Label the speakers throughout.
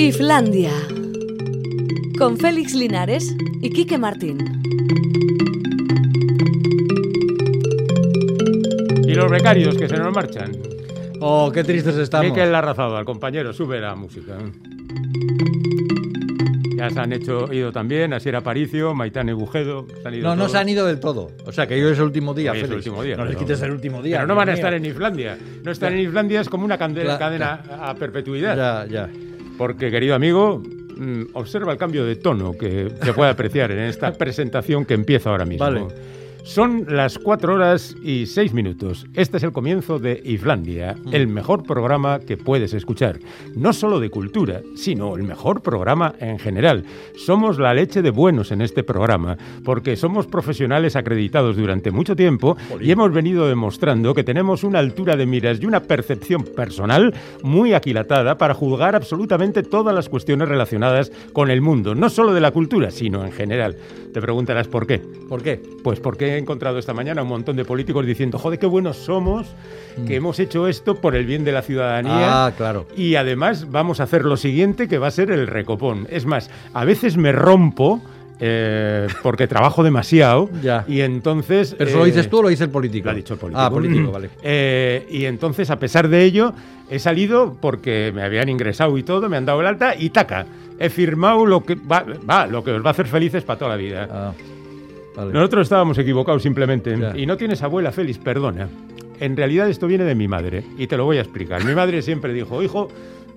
Speaker 1: Islandia. Con Félix Linares y Quique Martín.
Speaker 2: Y los becarios que se nos marchan.
Speaker 3: Oh, qué tristes estamos.
Speaker 2: Miquel al compañero, sube la música. Ya se han hecho, ido también, Asier Aparicio, Maitane Bujedo. Se han ido
Speaker 3: No, no
Speaker 2: todos.
Speaker 3: se han ido del todo. O sea, que hoy es el último día,
Speaker 2: Hoy es el
Speaker 3: Félix.
Speaker 2: último día,
Speaker 3: No les
Speaker 2: pero-
Speaker 3: quites el último día.
Speaker 2: Pero no van a estar en Islandia. No estar en Islandia es como una cande- cadena a perpetuidad.
Speaker 3: Ya, ya.
Speaker 2: Porque, querido amigo, mm, observa el cambio de tono que se puede apreciar en esta presentación que empieza ahora mismo.
Speaker 3: Vale.
Speaker 2: Son las 4 horas y 6 minutos. Este es el comienzo de Islandia,
Speaker 3: Mm.
Speaker 2: el mejor programa que puedes escuchar. No solo de cultura, sino el mejor programa en general. Somos la leche de buenos en este programa, porque somos profesionales acreditados durante mucho tiempo y hemos venido demostrando que tenemos una altura de miras y una percepción personal muy aquilatada para juzgar absolutamente todas las cuestiones relacionadas con el mundo, no solo de la cultura, sino en general. Te preguntarás por qué.
Speaker 3: ¿Por qué?
Speaker 2: Pues porque he encontrado esta mañana un montón de políticos diciendo, joder, qué buenos somos, que hemos hecho esto por el bien de la ciudadanía.
Speaker 3: Mm. Ah, claro.
Speaker 2: Y además vamos a hacer lo siguiente, que va a ser el recopón. Es más, a veces me rompo eh, porque trabajo demasiado
Speaker 3: Ya.
Speaker 2: y entonces...
Speaker 3: ¿Pero eso lo
Speaker 2: eh,
Speaker 3: dices tú o lo dice el político?
Speaker 2: lo ha dicho el político.
Speaker 3: Ah, político, vale.
Speaker 2: Eh, y entonces, a pesar de ello, he salido porque me habían ingresado y todo, me han dado el alta y taca. He firmado lo que va, va, lo que os va a hacer felices para toda la vida.
Speaker 3: Ah, vale.
Speaker 2: Nosotros estábamos equivocados simplemente.
Speaker 3: Ya.
Speaker 2: Y no tienes abuela, Félix, perdona. En realidad esto viene de mi madre y te lo voy a explicar. Mi madre siempre dijo, hijo,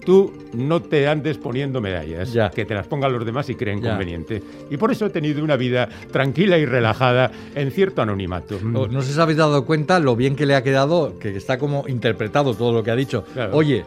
Speaker 2: tú no te andes poniendo medallas,
Speaker 3: Ya.
Speaker 2: que te las pongan los demás si creen
Speaker 3: Ya.
Speaker 2: conveniente. Y por eso he tenido una vida tranquila y relajada en cierto anonimato.
Speaker 3: Oh, No sé si habéis dado cuenta lo bien que le ha quedado, que está como interpretado todo lo que ha dicho.
Speaker 2: Claro.
Speaker 3: Oye,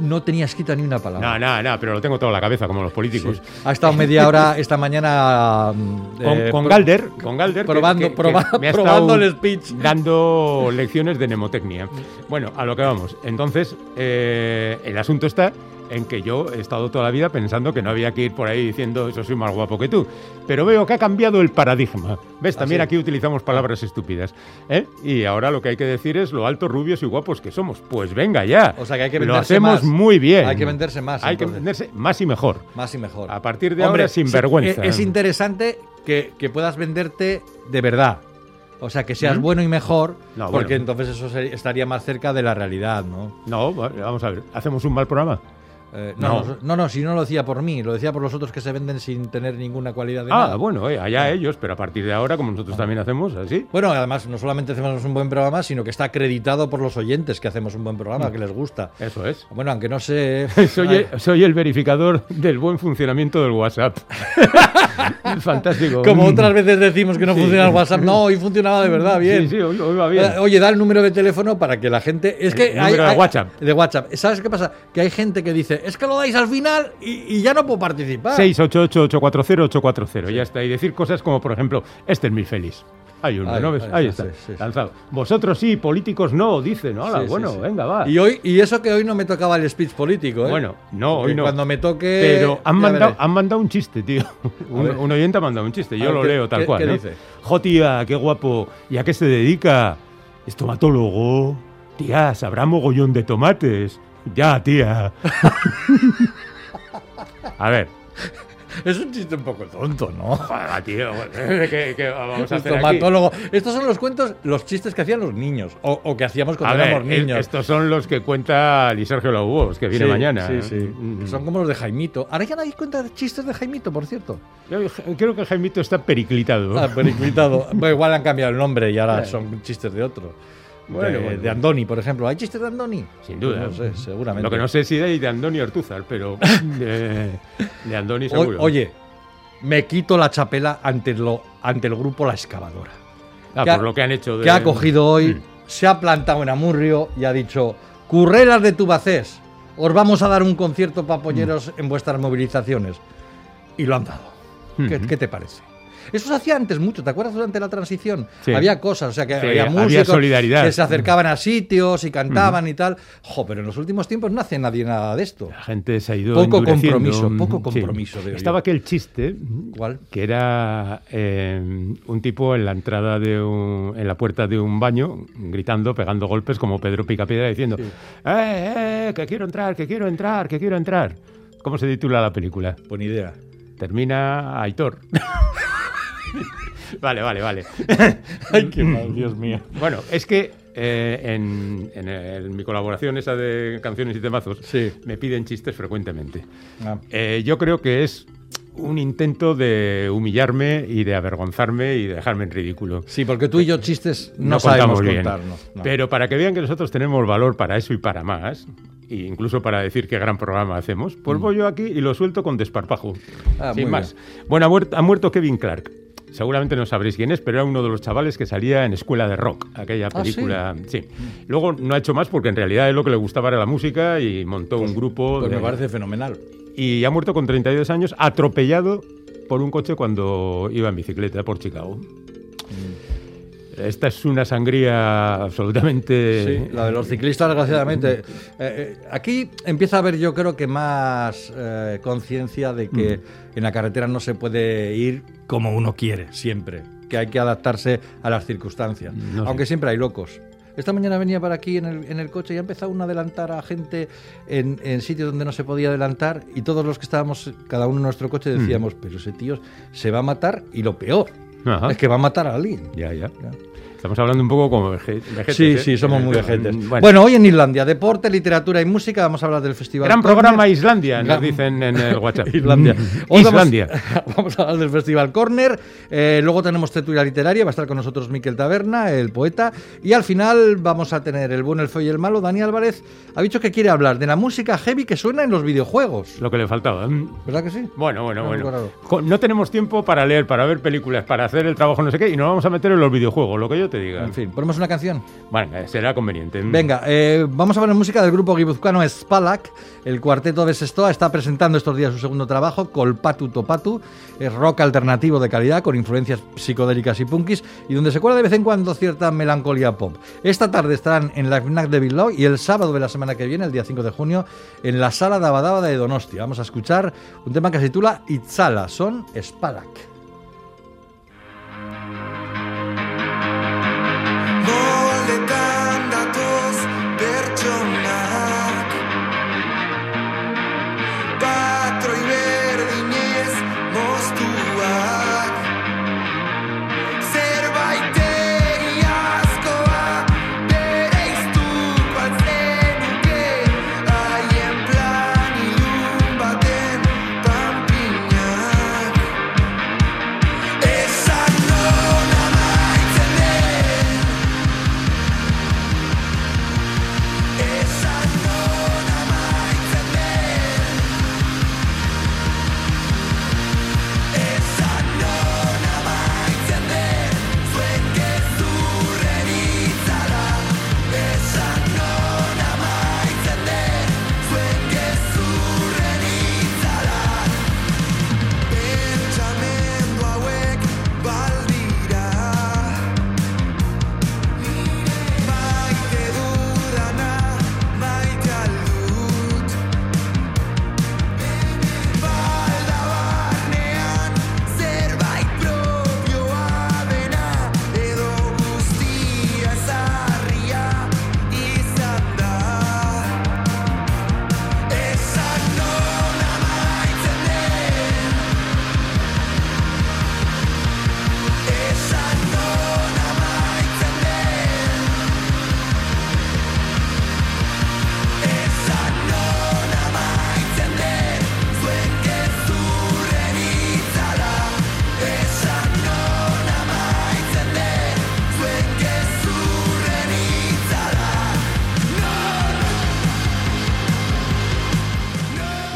Speaker 3: no tenía escrita ni una palabra.
Speaker 2: No, no, no, pero lo tengo todo en la cabeza, como los políticos.
Speaker 3: Sí. Ha estado media hora esta mañana mm,
Speaker 2: Con,
Speaker 3: eh,
Speaker 2: con Galder, con Galder
Speaker 3: probando-
Speaker 2: que- que
Speaker 3: proba-
Speaker 2: me ha
Speaker 3: probando el speech.
Speaker 2: dando lecciones de mnemotecnia. Bueno, a lo que vamos. Entonces, eh, el asunto está en que yo he estado toda la vida pensando que no había que ir por ahí diciendo eso soy más guapo que tú. Pero veo que ha cambiado el paradigma. ¿Ves?
Speaker 3: ¿Ah,
Speaker 2: También aquí utilizamos palabras estúpidas. ¿eh? Y ahora lo que hay que decir es lo altos, rubios y guapos que somos. Pues venga ya.
Speaker 3: O sea que hay que
Speaker 2: Lo
Speaker 3: venderse
Speaker 2: hacemos
Speaker 3: más.
Speaker 2: muy bien.
Speaker 3: Hay que venderse más,
Speaker 2: Hay que
Speaker 3: entonces.
Speaker 2: venderse más y mejor.
Speaker 3: Más y mejor.
Speaker 2: A partir de
Speaker 3: Hombre,
Speaker 2: ahora, sin
Speaker 3: sí,
Speaker 2: vergüenza.
Speaker 3: Es, es interesante que, que puedas venderte de verdad. O sea, que seas
Speaker 2: ¿Mm?
Speaker 3: bueno y mejor,
Speaker 2: No,
Speaker 3: porque
Speaker 2: bueno.
Speaker 3: entonces eso estaría más cerca de la realidad, ¿no?
Speaker 2: No, va- vamos a ver. ¿Hacemos un mal programa?
Speaker 3: Eh,
Speaker 2: No.
Speaker 3: no, no, si no lo decía por mí, lo decía por los otros que se venden sin tener ninguna cualidad de
Speaker 2: Ah,
Speaker 3: nada.
Speaker 2: bueno, eh, allá ellos, pero a partir de ahora, como nosotros también hacemos, así.
Speaker 3: Bueno, además, no solamente hacemos un buen programa, sino que está acreditado por los oyentes que hacemos un buen programa, que les gusta.
Speaker 2: Eso es.
Speaker 3: Bueno, aunque no sé.
Speaker 2: Soy, el- soy el verificador del buen funcionamiento del WhatsApp. Fantástico.
Speaker 3: Como otras veces decimos que no
Speaker 2: Sí.
Speaker 3: funciona el WhatsApp, no, hoy funcionaba de verdad bien.
Speaker 2: Sí, sí, hoy, hoy va bien.
Speaker 3: Eh, Oye, da el número de teléfono para que la gente. Es
Speaker 2: El
Speaker 3: que hay-
Speaker 2: número de
Speaker 3: hay-
Speaker 2: WhatsApp.
Speaker 3: De WhatsApp. ¿Sabes qué pasa? Que hay gente que dice, es que lo dais al final y, y ya no puedo participar.
Speaker 2: 688-840-840. Ya está. Y decir cosas como, por ejemplo, este es mi feliz. Hay uno,
Speaker 3: Ahí,
Speaker 2: ¿no ves?
Speaker 3: ahí
Speaker 2: Ahí
Speaker 3: está, sí, sí, sí.
Speaker 2: lanzado. Vosotros sí, políticos no, dicen. Hola,
Speaker 3: Sí, sí,
Speaker 2: bueno,
Speaker 3: sí.
Speaker 2: venga, va.
Speaker 3: Y hoy y eso que hoy no me tocaba el speech político, ¿eh?
Speaker 2: Bueno, no,
Speaker 3: Porque
Speaker 2: hoy no.
Speaker 3: Cuando me toque.
Speaker 2: Pero han mandado, han mandado un chiste, tío. Un, un oyente ha mandado un chiste. Yo
Speaker 3: ver,
Speaker 2: lo
Speaker 3: ¿qué-
Speaker 2: leo tal
Speaker 3: qué-
Speaker 2: cual.
Speaker 3: qué
Speaker 2: ¿no?
Speaker 3: dice?
Speaker 2: Jo, tía, qué guapo. ¿Y a qué se dedica? Estomatólogo. Tía, sabrá mogollón de tomates. Ya, tía. a ver.
Speaker 3: Es un chiste un poco tonto, ¿no?
Speaker 2: Joder, tío. ¿Qué, qué vamos a hacer aquí?
Speaker 3: Estos son los cuentos, los chistes que hacían los niños. O, o que hacíamos
Speaker 2: A
Speaker 3: cuando
Speaker 2: ver,
Speaker 3: éramos niños.
Speaker 2: estos son los que cuenta Luis Sergio Lobos, que viene
Speaker 3: Sí,
Speaker 2: mañana.
Speaker 3: Sí, sí.
Speaker 2: Mm.
Speaker 3: Son como los de Jaimito. Ahora ya nadie cuenta de chistes de Jaimito, por cierto.
Speaker 2: Yo creo que Jaimito está periclitado.
Speaker 3: Ah, periclitado. bueno, igual han cambiado el nombre y ahora son chistes de otro.
Speaker 2: Bueno,
Speaker 3: de,
Speaker 2: bueno.
Speaker 3: de Andoni, por ejemplo. ¿Hay chistes de Andoni?
Speaker 2: Sin duda.
Speaker 3: No sé, seguramente.
Speaker 2: Lo que no sé si hay de Andoni Ortúzar, pero de, de Andoni
Speaker 3: O-
Speaker 2: seguro.
Speaker 3: oye, me quito la chapela ante, lo, ante el grupo La Excavadora.
Speaker 2: Ah,
Speaker 3: ha-
Speaker 2: por lo que han hecho. de-
Speaker 3: Que ha cogido hoy,
Speaker 2: Mm.
Speaker 3: se ha plantado en Amurrio y ha dicho: Currelas de Tubacés, os vamos a dar un concierto para polleros en vuestras movilizaciones. Y lo han dado. ¿Qué,
Speaker 2: Ujú.
Speaker 3: qué te parece? Eso se hacía antes mucho, ¿te acuerdas durante la transición?
Speaker 2: Sí.
Speaker 3: Había cosas, o sea, que
Speaker 2: Sí,
Speaker 3: había
Speaker 2: había
Speaker 3: músicos
Speaker 2: solidaridad.
Speaker 3: que se acercaban a sitios y cantaban y tal. Jo, pero en los últimos tiempos no hace nadie nada de esto.
Speaker 2: La gente se ha ido.
Speaker 3: Poco compromiso, poco
Speaker 2: Sí.
Speaker 3: compromiso, yo.
Speaker 2: Estaba aquel chiste.
Speaker 3: ¿Cuál?
Speaker 2: Que era eh, un tipo en la entrada de un, en la puerta de un baño, gritando, pegando golpes como Pedro Picapiedra, diciendo. ¡Eh, eh, que quiero entrar, que quiero entrar, que quiero entrar! ¿Cómo se titula la película?
Speaker 3: Buena idea.
Speaker 2: Termina Aitor. vale, vale, vale.
Speaker 3: Ay, qué mal, Dios mío.
Speaker 2: Bueno, es que eh, en, en el- mi colaboración esa de canciones y temazos
Speaker 3: Sí.
Speaker 2: me piden chistes frecuentemente.
Speaker 3: Ah.
Speaker 2: Eh, yo creo que es un intento de humillarme y de avergonzarme y de dejarme en ridículo.
Speaker 3: Sí, porque tú y yo chistes no, sabemos
Speaker 2: contamos bien.
Speaker 3: contarnos. no.
Speaker 2: Pero para que vean que nosotros tenemos valor para eso y para más, e incluso para decir qué gran programa hacemos, pues voy yo aquí y lo suelto con desparpajo.
Speaker 3: Mm. Ah,
Speaker 2: sin más. Bueno, ha muerto, ha muerto Kevin Clark. Seguramente no sabréis quién es, pero era uno de los chavales que salía en Escuela de Rock, aquella
Speaker 3: Ah, ¿sí?
Speaker 2: película. sí? Luego no ha hecho más porque en realidad es lo que le gustaba era la música y montó un grupo.
Speaker 3: Pues
Speaker 2: de-
Speaker 3: me parece fenomenal.
Speaker 2: Y ha muerto con 32 años, atropellado por un coche cuando iba en bicicleta por Chicago.
Speaker 3: Mm.
Speaker 2: Esta es una sangría absolutamente...
Speaker 3: Sí, la de los ciclistas, desgraciadamente. Eh, eh, aquí empieza a haber, yo creo que más eh, conciencia de que en la carretera no se puede ir como uno quiere, siempre. Que hay que adaptarse a las circunstancias.
Speaker 2: No sé.
Speaker 3: Aunque siempre hay locos. Esta mañana venía para aquí en el, en el coche y ha empezado a adelantar a gente en, en sitios donde no se podía adelantar y todos los que estábamos, cada uno en nuestro coche, decíamos, pero ese tío se va a matar y lo peor
Speaker 2: Ajá.
Speaker 3: es que va a matar a alguien.
Speaker 2: Ya, ya.
Speaker 3: Ya.
Speaker 2: Estamos hablando un poco como veje- vejetes.
Speaker 3: Sí,
Speaker 2: ¿eh?
Speaker 3: sí, somos muy
Speaker 2: Eh,
Speaker 3: vejetes.
Speaker 2: Bueno,
Speaker 3: Bueno, hoy en Islandia, deporte, literatura y música, vamos a hablar del festival.
Speaker 2: gran programa Islandia, nos dicen en el WhatsApp.
Speaker 3: Islandia.
Speaker 2: Mm,
Speaker 3: Hoy vamos-
Speaker 2: Islandia.
Speaker 3: Vamos, a hablar del Festival Corner. eh, luego tenemos tertulia literaria. Va a estar con nosotros Miquel Taberna, el poeta. Y al final vamos a tener el bueno, el feo y el malo. Dani Álvarez ha dicho que quiere hablar de la música heavy que suena en los videojuegos.
Speaker 2: Lo que le faltaba. Mm.
Speaker 3: ¿Verdad que sí?
Speaker 2: Bueno, bueno,
Speaker 3: No,
Speaker 2: bueno. No tenemos tiempo para leer, para ver películas, para hacer el trabajo no sé qué, y nos vamos a meter en los videojuegos, lo que yo te diga.
Speaker 3: En fin, ponemos una canción.
Speaker 2: Bueno, eh, será conveniente.
Speaker 3: Venga, eh, vamos a poner música del grupo guipuzcoano Spalak. El cuarteto de Sestoa está presentando estos días su segundo trabajo, Colpatu Topatu. Es rock alternativo de calidad con influencias psicodélicas y punkis y donde se cuela de vez en cuando cierta melancolía pop. Esta tarde estarán en la FNAC de Bilbao y el sábado de la semana que viene, el día 5 de junio, en la sala Dabadaba de Donostia. Vamos a escuchar un tema que se titula Itzala, son Spalak.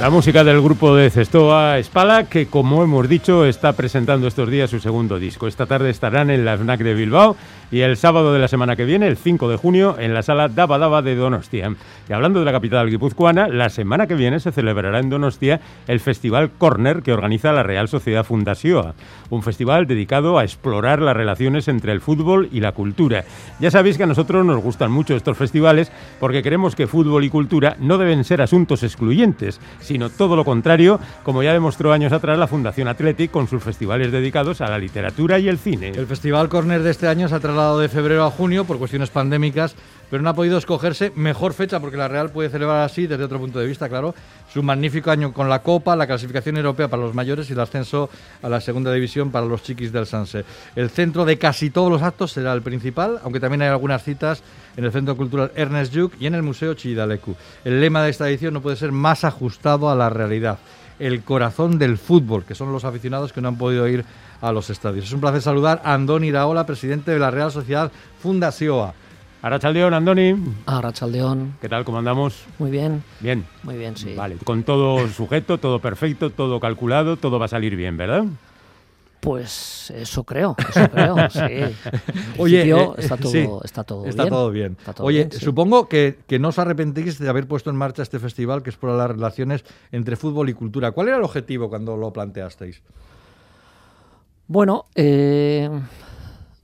Speaker 2: La música del grupo de Cestoa Spala, que como hemos dicho está presentando estos días su segundo disco. Esta tarde estarán en la FNAC de Bilbao y el sábado de la semana que viene, el 5 de junio, en la sala Daba Daba de Donostia. Y hablando de la capital guipuzcoana, la semana que viene se celebrará en Donostia el Festival Corner que organiza la Real Sociedad Fundasioa, un festival dedicado a explorar las relaciones entre el fútbol y la cultura. Ya sabéis que a nosotros nos gustan mucho estos festivales porque creemos que fútbol y cultura no deben ser asuntos excluyentes, sino todo lo contrario, como ya demostró años atrás la Fundación Athletic con sus festivales dedicados a la literatura y el cine.
Speaker 3: El Festival Corner de este año se ha de febrero a junio por cuestiones pandémicas, pero no ha podido escogerse mejor fecha porque la Real puede celebrar así, desde otro punto de vista, claro, su magnífico año con la Copa, la clasificación europea para los mayores y el ascenso a la segunda división para los chiquis del Sanse. El centro de casi todos los actos será el principal, aunque también hay algunas citas en el Centro Cultural Ernest Lluch y en el Museo Chidalecu. El lema de esta edición no puede ser más ajustado a la realidad. El corazón del fútbol, que son los aficionados que no han podido ir a los estadios. Es un placer saludar a Andoni Iraola, presidente de la Real Sociedad Fundación.
Speaker 2: Arachaldeón, Andoni.
Speaker 4: A Rachaldeón.
Speaker 2: ¿Qué tal? ¿Cómo andamos?
Speaker 4: Muy bien,
Speaker 2: Bien.
Speaker 4: muy bien, sí.
Speaker 2: Vale, con todo sujeto, todo perfecto, todo calculado, todo va a salir bien, ¿verdad?
Speaker 4: Pues eso creo, eso creo, sí.
Speaker 3: Oye, eh,
Speaker 4: está todo,
Speaker 3: sí,
Speaker 4: está todo
Speaker 3: Está
Speaker 4: bien.
Speaker 3: todo bien.
Speaker 4: Está todo
Speaker 3: Oye,
Speaker 4: bien, sí.
Speaker 3: supongo que, que no os arrepentís de haber puesto en marcha este festival que explora las relaciones entre fútbol y cultura. ¿Cuál era el objetivo cuando lo planteasteis?
Speaker 4: Bueno, eh,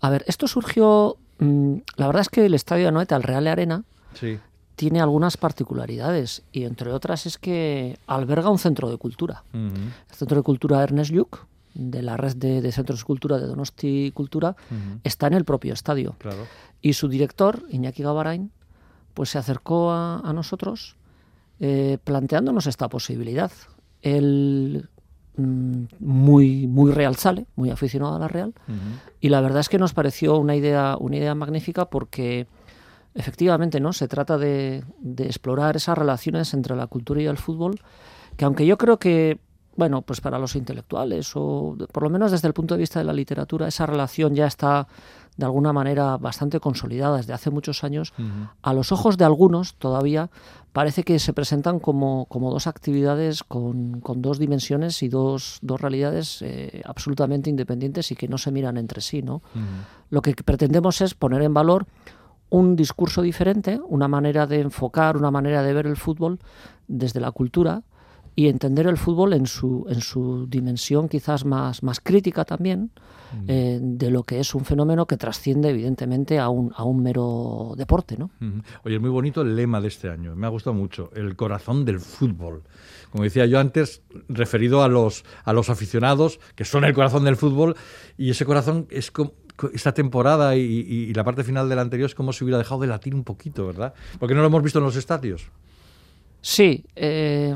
Speaker 4: a ver, esto surgió. mm, la verdad es que el estadio de Anoeta, el Real Arena,
Speaker 3: Sí.
Speaker 4: tiene algunas particularidades y entre otras es que alberga un centro de cultura. El centro de cultura Ernest Lluch, de la red de, de centros de cultura de Donosti Cultura, está en el propio estadio.
Speaker 3: Claro.
Speaker 4: Y su director, Iñaki Gabarain, pues se acercó a, a nosotros eh, planteándonos esta posibilidad. Él mm, muy, muy real sale, muy aficionado a la Real, y la verdad es que nos pareció una idea, una idea magnífica porque efectivamente no se trata de, de explorar esas relaciones entre la cultura y el fútbol, que aunque yo creo que bueno, pues para los intelectuales o por lo menos desde el punto de vista de la literatura, esa relación ya está de alguna manera bastante consolidada desde hace muchos años. A los ojos de algunos todavía parece que se presentan como, como dos actividades con, con dos dimensiones y dos, dos realidades eh, absolutamente independientes y que no se miran entre sí. ¿no? Lo que pretendemos es poner en valor un discurso diferente, una manera de enfocar, una manera de ver el fútbol desde la cultura y entender el fútbol en su, en su dimensión quizás más, más crítica también eh, de lo que es un fenómeno que trasciende evidentemente a un, a un mero deporte. ¿no?
Speaker 3: Ujú. Oye, es muy bonito el lema de este año. Me ha gustado mucho. El corazón del fútbol. Como decía yo antes, referido a los, a los aficionados, que son el corazón del fútbol, y ese corazón es como esta temporada y, y- y la parte final de la anterior es como si hubiera dejado de latir un poquito, ¿verdad? Porque no lo hemos visto en los estadios.
Speaker 4: Sí, eh,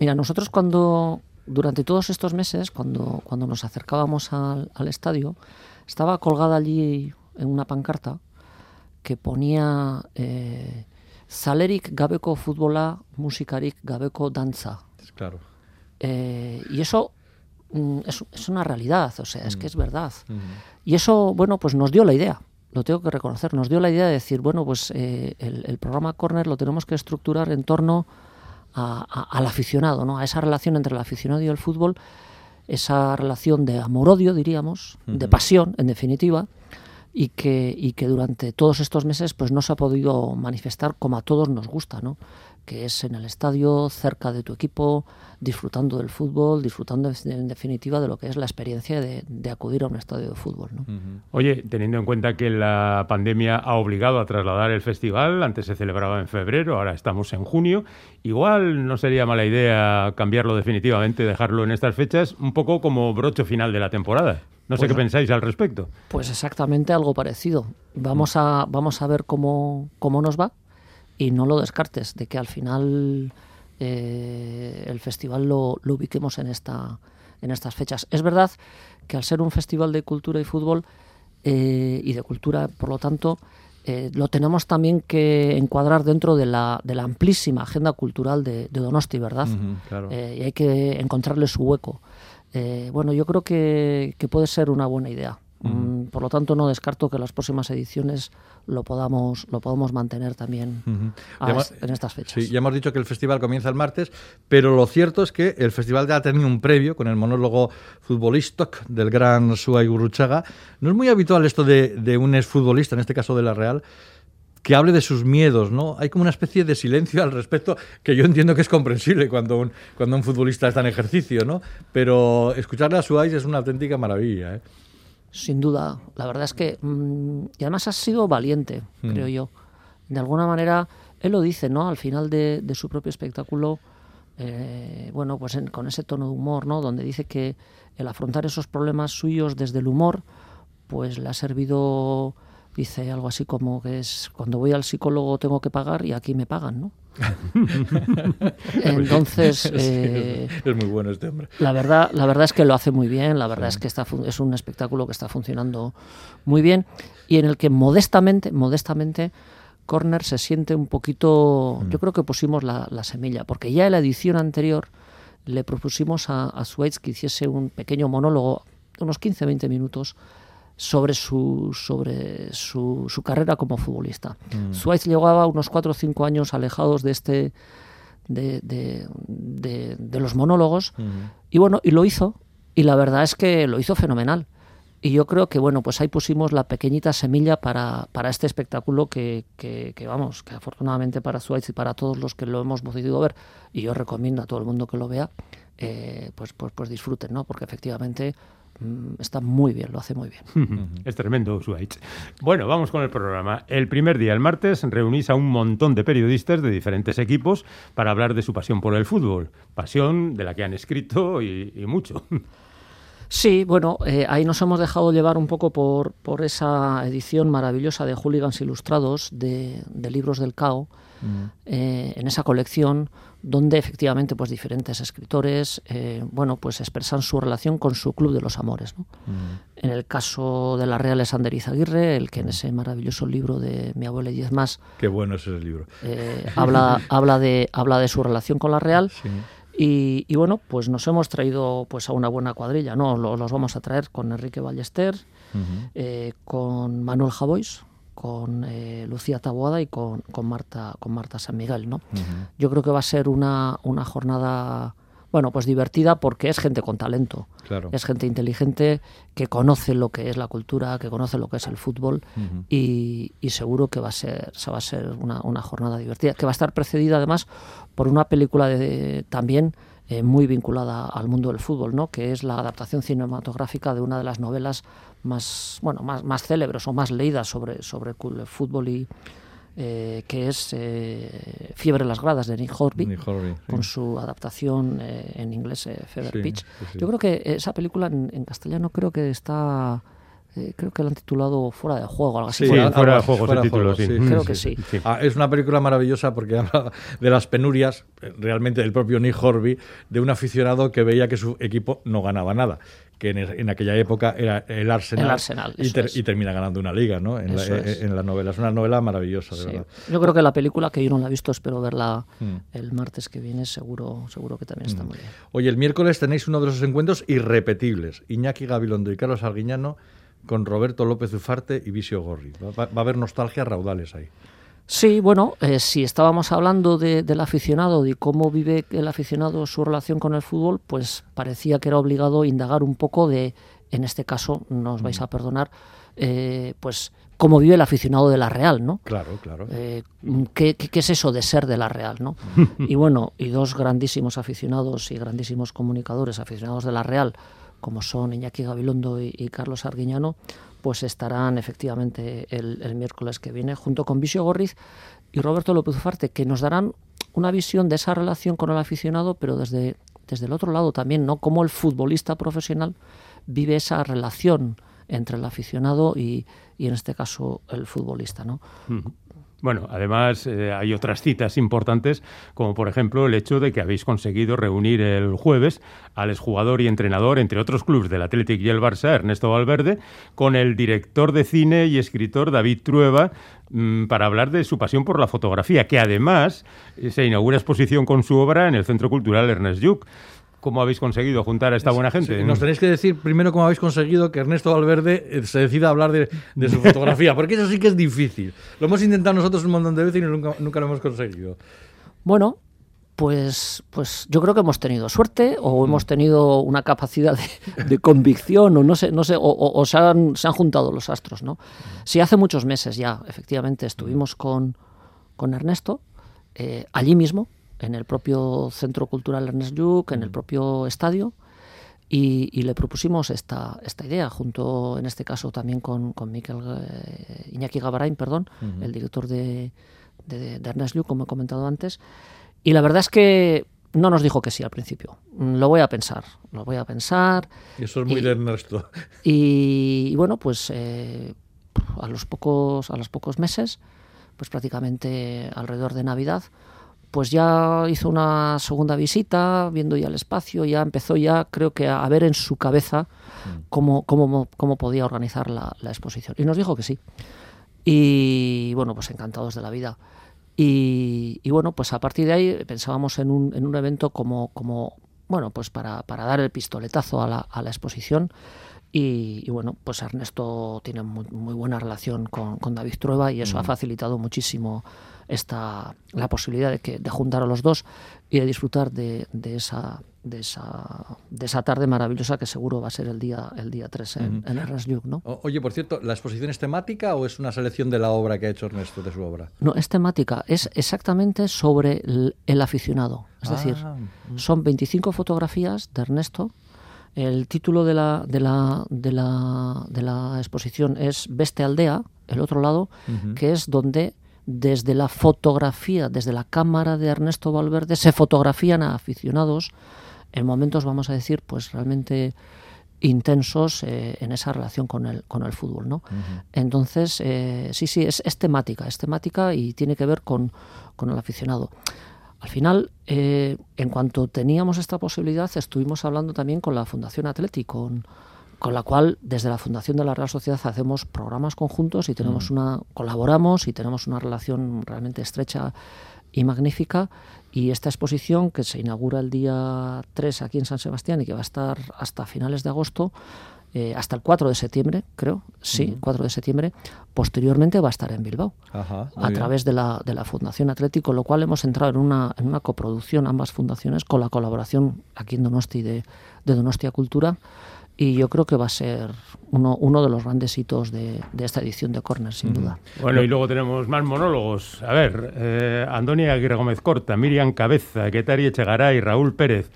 Speaker 4: mira, nosotros cuando, durante todos estos meses, cuando, cuando nos acercábamos al, al estadio, estaba colgada allí en una pancarta que ponía eh, Zalerik gabeko futbola, musikarik gabeko dantza.
Speaker 3: Claro.
Speaker 4: Eh, y eso mm, es, es una realidad, o sea, es que es verdad.
Speaker 3: Ujú.
Speaker 4: Y eso, bueno, pues nos dio la idea, lo tengo que reconocer, nos dio la idea de decir, bueno, pues eh, el, el programa Corner lo tenemos que estructurar en torno a- a- al aficionado, ¿no? A esa relación entre el aficionado y el fútbol, esa relación de amor-odio, diríamos, de pasión, en definitiva, y que, y que durante todos estos meses pues no se ha podido manifestar como a todos nos gusta, ¿no? Que es en el estadio, cerca de tu equipo, disfrutando del fútbol, disfrutando en definitiva de lo que es la experiencia de, de acudir a un estadio de fútbol. ¿no?
Speaker 2: Oye, teniendo en cuenta que la pandemia ha obligado a trasladar el festival, antes se celebraba en febrero, ahora estamos en junio, igual no sería mala idea cambiarlo definitivamente, dejarlo en estas fechas, un poco como broche final de la temporada. No sé
Speaker 4: Pues-
Speaker 2: qué pensáis al respecto.
Speaker 4: Pues exactamente algo parecido. Vamos a, vamos a ver cómo, cómo nos va y no lo descartes de que al final eh, el festival lo, lo ubiquemos en, esta, en estas fechas. Es verdad que al ser un festival de cultura y fútbol eh, y de cultura, por lo tanto, eh, lo tenemos también que encuadrar dentro de la, de la amplísima agenda cultural de, de Donosti, ¿verdad?
Speaker 3: Claro.
Speaker 4: Eh, y hay que encontrarle su hueco. Eh, bueno, yo creo que, que puede ser una buena idea. Mm, por lo tanto, no descarto que las próximas ediciones lo podamos, lo podamos mantener también a
Speaker 3: hemos-
Speaker 4: en estas fechas.
Speaker 3: Sí, ya hemos dicho que el festival comienza el martes, pero lo cierto es que el festival ya ha tenido un previo con el monólogo futbolístico del gran Suay Gurruchaga. No es muy habitual esto de, de un exfutbolista, en este caso de la Real, que hable de sus miedos, ¿no? Hay como una especie de silencio al respecto que yo entiendo que es comprensible cuando un, cuando un futbolista está en ejercicio, ¿no? Pero escucharle a Suárez es una auténtica maravilla, ¿eh?
Speaker 4: Sin duda, la verdad es que. mm, y además has sido valiente, creo yo. De alguna manera, él lo dice, ¿no? Al final de, de su propio espectáculo, eh, bueno, pues en- con ese tono de humor, ¿no? Donde dice que el afrontar esos problemas suyos desde el humor, pues le ha servido dice algo así como que es cuando voy al psicólogo tengo que pagar y aquí me pagan, ¿no? Entonces, eh,
Speaker 3: Es muy bueno este hombre.
Speaker 4: la verdad, la verdad es que lo hace muy bien, la verdad es que está, es un espectáculo que está funcionando muy bien y en el que modestamente, modestamente, Corner se siente un poquito, yo creo que pusimos la, la semilla, porque ya en la edición anterior le propusimos a, a que hiciese un pequeño monólogo, unos 15-20 minutos, sobre su, sobre su, su carrera como futbolista. Swaits llevaba unos 4 o 5 años alejados de este de, de- de- de los monólogos y bueno, y lo hizo y la verdad es que lo hizo fenomenal. Y yo creo que bueno, pues ahí pusimos la pequeñita semilla para, para este espectáculo que, que- que, vamos, que afortunadamente para Swaits y para todos los que lo hemos podido ver, y yo recomiendo a todo el mundo que lo vea, eh, pues, pues, pues disfruten, ¿no? Porque efectivamente mm, está muy bien, lo hace muy bien.
Speaker 2: Es tremendo, Suárez. Bueno, vamos con el programa. El primer día, el martes, reunís a un montón de periodistas de diferentes equipos para hablar de su pasión por el fútbol. Pasión de la que han escrito y, y mucho.
Speaker 4: Sí, bueno, eh, ahí nos hemos dejado llevar un poco por, por esa edición maravillosa de Hooligans Ilustrados de, de libros del CAO, eh, en esa colección donde efectivamente pues diferentes escritores eh, bueno pues expresan su relación con su club de los amores ¿no? en el caso de la Real es Ander Izaguirre el que en ese maravilloso libro de mi abuela y diez más
Speaker 3: Qué bueno es ese libro.
Speaker 4: eh, habla habla de habla de su relación con la Real
Speaker 3: Sí.
Speaker 4: y, y bueno, pues nos hemos traído pues a una buena cuadrilla, ¿no? Lo- Los, vamos a traer con Enrique Ballester, eh, con Manuel Javois, con eh, Lucía Taboada y con, con Marta con Marta San Miguel, ¿no? Yo creo que va a ser una, una jornada, bueno, pues divertida porque es gente con talento.
Speaker 3: Claro.
Speaker 4: Es gente inteligente que conoce lo que es la cultura, que conoce lo que es el fútbol y, y seguro que va a ser, se va a ser una, una jornada divertida, que va a estar precedida además por una película de, también eh, muy vinculada al mundo del fútbol, ¿no? que es la adaptación cinematográfica de una de las novelas más, bueno, más, más célebres o más leídas sobre, sobre el fútbol y eh, que es eh, Fiebre en las gradas de Nick Horby
Speaker 3: Nick Horby, sí.
Speaker 4: con su adaptación eh, en inglés eh, Fever
Speaker 3: Sí,
Speaker 4: Pitch.
Speaker 3: sí, sí.
Speaker 4: Yo creo que esa película en, en castellano creo que está eh, creo que la han titulado Fuera de juego, algo así.
Speaker 3: Sí,
Speaker 4: Fuera-
Speaker 2: de juego
Speaker 3: fuera
Speaker 2: título,
Speaker 3: juego,
Speaker 2: sí.
Speaker 3: sí.
Speaker 4: Creo que sí.
Speaker 3: Ah, es una película maravillosa porque habla de las penurias, eh, realmente del propio Nick Horby, de un aficionado que veía que su equipo no ganaba nada, que en, en aquella época era el Arsenal,
Speaker 4: El Arsenal,
Speaker 3: y, ter- termina ganando una liga ¿no? en, la, en la novela. Es una novela maravillosa, de
Speaker 4: Sí.
Speaker 3: verdad.
Speaker 4: Yo creo que la película, que yo no la he visto, espero verla
Speaker 3: Mm.
Speaker 4: el martes que viene, seguro, seguro que también está muy bien.
Speaker 3: Oye, el miércoles tenéis uno de esos encuentros irrepetibles. Iñaki Gabilondo y Carlos Arguiñano con Roberto López Ufarte y Visio Gorri. Va, va- va a haber nostalgia raudales ahí.
Speaker 4: Sí, bueno, eh, si estábamos hablando de- del aficionado, de cómo vive el aficionado su relación con el fútbol, pues parecía que era obligado indagar un poco de, en este caso, nos vais a perdonar, eh, pues cómo vive el aficionado de la Real, ¿no?
Speaker 3: Claro, claro.
Speaker 4: Eh, ¿qué, qué, qué es eso de ser de la Real, no? Y bueno, y dos grandísimos aficionados y grandísimos comunicadores aficionados de la Real, como son Iñaki Gabilondo y, y Carlos Arguiñano, pues estarán efectivamente el, miércoles que viene junto con Visio Gorriz y Roberto López Ufarte, que nos darán una visión de esa relación con el aficionado, pero desde, desde el otro lado también, ¿no? Cómo el futbolista profesional vive esa relación entre el aficionado y, y en este caso el futbolista, ¿no?
Speaker 2: Bueno, además eh, hay otras citas importantes, como por ejemplo el hecho de que habéis conseguido reunir el jueves al exjugador y entrenador, entre otros clubes del Athletic y el Barça, Ernesto Valverde, con el director de cine y escritor David Trueba, mm, para hablar de su pasión por la fotografía, que además eh, se inaugura exposición con su obra en el Centro Cultural Ernest Lluch. ¿Cómo habéis conseguido juntar a esta buena gente?
Speaker 3: Sí, nos tenéis que decir primero cómo habéis conseguido que Ernesto Valverde eh, se decida a hablar de, de su fotografía, porque eso sí que es difícil. Lo hemos intentado nosotros un montón de veces y nunca, nunca lo hemos conseguido.
Speaker 4: Bueno, pues, pues yo creo que hemos tenido suerte o hemos tenido una capacidad de, de convicción o no sé, no sé, o, o- o se, han, se han juntado los astros, ¿no? Sí, hace muchos meses ya, efectivamente, estuvimos con, con Ernesto eh, allí mismo, en el propio Centro Cultural Ernest Lluch, en el propio estadio, y, y le propusimos esta, esta idea, junto en este caso también con, con Miquel eh, Iñaki Gabarain, perdón, el director de, de, de Ernest Lluch, como he comentado antes. Y la verdad es que no nos dijo que sí al principio. Mm, Lo voy a pensar, lo voy a pensar.
Speaker 3: Y eso es muy
Speaker 4: Y-
Speaker 3: de Ernesto.
Speaker 4: Y, y bueno, pues eh, a los pocos, a los pocos meses, pues prácticamente alrededor de Navidad, pues ya hizo una segunda visita, viendo ya el espacio, ya empezó ya, creo que a ver en su cabeza cómo, cómo, cómo podía organizar la, la exposición. Y nos dijo que sí. Y bueno, pues encantados de la vida. Y, y bueno, pues a partir de ahí pensábamos en un, en un evento como, como bueno, pues para, para dar el pistoletazo a la, a la exposición. Y, y bueno, pues Ernesto tiene muy, muy buena relación con, con David Trueba y eso ha facilitado muchísimo esta, la posibilidad de, que, de juntar a los dos y de disfrutar de, de esa, de, esa, de esa tarde maravillosa que seguro va a ser el día, el día 3 en, en Lluch, ¿no?
Speaker 3: O- Oye, por cierto, ¿la exposición es temática o es una selección de la obra que ha hecho Ernesto, de su obra?
Speaker 4: No, es temática, es exactamente sobre el, el aficionado. Es decir,
Speaker 3: Ah,
Speaker 4: son 25 fotografías de Ernesto. El título de la, de la, de la, de la exposición es Veste Aldea, el otro lado, que es donde desde la fotografía, desde la cámara de Ernesto Valverde, se fotografían a aficionados en momentos, vamos a decir, pues realmente intensos eh, en esa relación con el, con el fútbol, ¿no? Entonces, eh, sí, sí, es, es temática, es temática y tiene que ver con, con el aficionado. Al final, eh, en cuanto teníamos esta posibilidad, estuvimos hablando también con la Fundación Atleti, con, con la cual desde la Fundación de la Real Sociedad hacemos programas conjuntos y tenemos una colaboramos y tenemos una relación realmente estrecha y magnífica. Y esta exposición que se inaugura el día 3 aquí en San Sebastián y que va a estar hasta finales de agosto, eh, hasta el 4 de septiembre, creo, sí, 4 de septiembre, posteriormente va a estar en Bilbao
Speaker 3: Ajá,
Speaker 4: a
Speaker 3: bien.
Speaker 4: través de la, de la Fundación Atlético, lo cual hemos entrado en una, en una coproducción, ambas fundaciones, con la colaboración aquí en Donosti de, de Donostia Cultura. Y yo creo que va a ser uno, uno de los grandes hitos de, de esta edición de Corner, sin duda.
Speaker 2: Bueno, y luego tenemos más monólogos. A ver, eh, Antonia Aguirre Gómez Corta, Miriam Cabeza, Guetari Echegaray, Raúl Pérez.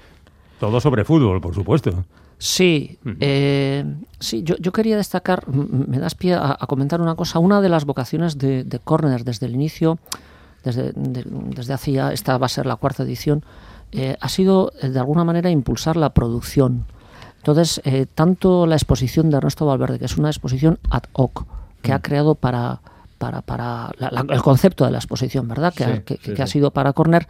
Speaker 2: Todo sobre fútbol, por supuesto.
Speaker 4: Sí, eh, sí yo, yo quería destacar, me das pie a, a comentar una cosa. Una de las vocaciones de, de Corner desde el inicio, desde, de- desde hace ya, esta va a ser la cuarta edición, eh, ha sido eh, de alguna manera impulsar la producción. Entonces, eh, tanto la exposición de Ernesto Valverde, que es una exposición ad hoc, que ha creado para, para, para la- la- el concepto de la exposición, ¿verdad? Que, ha, que-
Speaker 3: sí,
Speaker 4: que ha sido para Corner.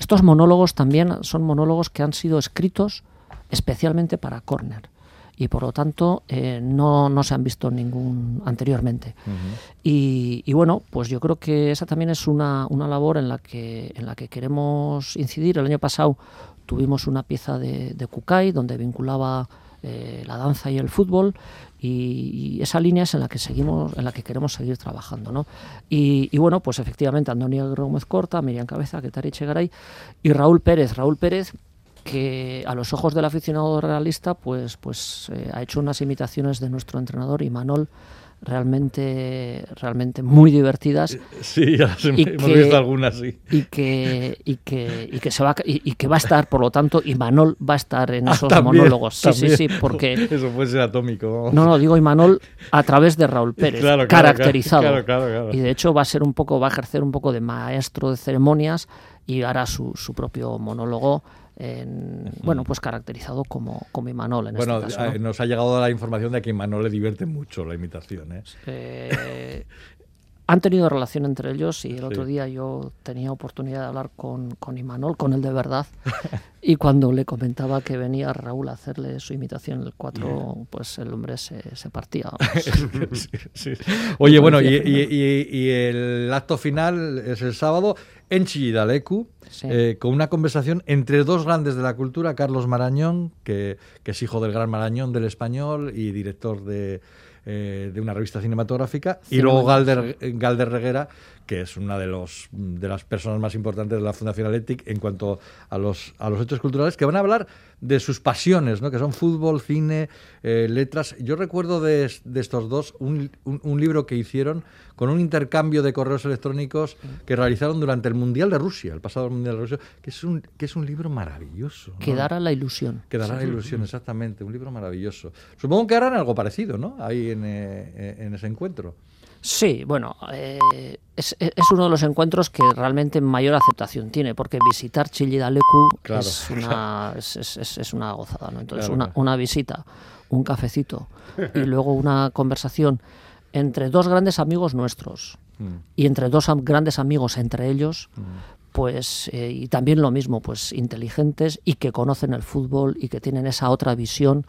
Speaker 4: Estos monólogos también son monólogos que han sido escritos especialmente para Corner y por lo tanto eh, no, no se han visto ningún anteriormente. y, y bueno, pues yo creo que esa también es una, una labor en la, que, en la que queremos incidir. El año pasado tuvimos una pieza de, de Kukai donde vinculaba eh, la danza y el fútbol y, y esa línea es en la que seguimos en la que queremos seguir trabajando ¿no? y, bueno pues efectivamente Antonio Gómez Corta Miriam Cabeza Ketari Chegaray y Raúl Pérez Raúl Pérez que a los ojos del aficionado realista pues pues eh, ha hecho unas imitaciones de nuestro entrenador Imanol realmente realmente muy divertidas
Speaker 3: Sí, ya las
Speaker 4: Y
Speaker 3: hemos
Speaker 4: que-
Speaker 3: visto algunas, sí.
Speaker 4: y que y que y que se va a- y, y que va a estar por lo tanto Imanol va a estar en esos
Speaker 3: Ah, También,
Speaker 4: monólogos sí
Speaker 3: también.
Speaker 4: sí sí porque
Speaker 3: Eso puede ser atómico. vamos.
Speaker 4: no no digo Imanol a través de Raúl Pérez
Speaker 3: Claro, claro,
Speaker 4: caracterizado
Speaker 3: claro.
Speaker 4: y de hecho va a ser un poco va a ejercer un poco de maestro de ceremonias y hará su, su propio monólogo en- bueno pues caracterizado como como Imanol en
Speaker 3: Bueno,
Speaker 4: este caso ¿no?
Speaker 3: eh, nos ha llegado la información de que a Imanol le divierte mucho la imitación. ¿eh?
Speaker 4: Eh, han tenido relación entre ellos y el otro día yo tenía oportunidad de hablar con, con Imanol, con el de verdad, y cuando le comentaba que venía Raúl a hacerle su imitación el 4, pues el hombre se, se partía. vamos.
Speaker 3: Sí, sí. Oye, bueno, y, y- y- y el acto final es el sábado en Chillidalecu,
Speaker 4: Sí.
Speaker 3: eh, con una conversación entre dos grandes de la cultura, Carlos Marañón, que, que es hijo del gran Marañón del español y director de, eh, de una revista cinematográfica, y luego Galder, Galder Reguera, que es una de, los, de las personas más importantes de la Fundación Athletic en cuanto a los, a los hechos culturales, que van a hablar de sus pasiones, ¿no? que son fútbol, cine, eh, letras. Yo recuerdo de, de estos dos un, un- un libro que hicieron con un intercambio de correos electrónicos que realizaron durante el Mundial de Rusia, el pasado Mundial de Rusia, que es un, que es un libro maravilloso. ¿no?
Speaker 4: Quedara la ilusión.
Speaker 3: Que dará la ilusión, exactamente. Un libro maravilloso. Supongo que harán algo parecido, ¿no? Ahí en, eh, en ese encuentro.
Speaker 4: Sí, bueno, eh, es, es uno de los encuentros que realmente mayor aceptación tiene, porque visitar Chillidalecu
Speaker 3: Claro,
Speaker 4: es, una, es, es- una gozada, ¿no? Entonces,
Speaker 3: Claro,
Speaker 4: una, una visita, un cafecito y luego una conversación entre dos grandes amigos nuestros y entre dos am- grandes amigos entre ellos, pues eh, y también lo mismo, pues inteligentes y que conocen el fútbol y que tienen esa otra visión.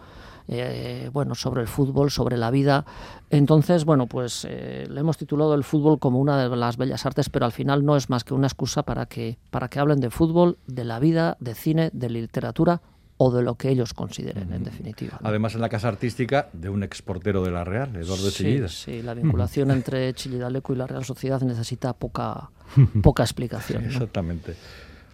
Speaker 4: Eh, bueno, sobre el fútbol, sobre la vida. Entonces, bueno, pues eh, le hemos titulado el fútbol como una de las bellas artes, pero al final no es más que una excusa para que, para que hablen de fútbol, de la vida, de cine, de literatura o de lo que ellos consideren, en definitiva. ¿no?
Speaker 3: Además, en la casa artística de un exportero de la Real, Eduardo
Speaker 4: Sí,
Speaker 3: Chillida.
Speaker 4: sí, la vinculación entre Chillidaleco y la Real Sociedad necesita poca, poca explicación.
Speaker 3: Exactamente.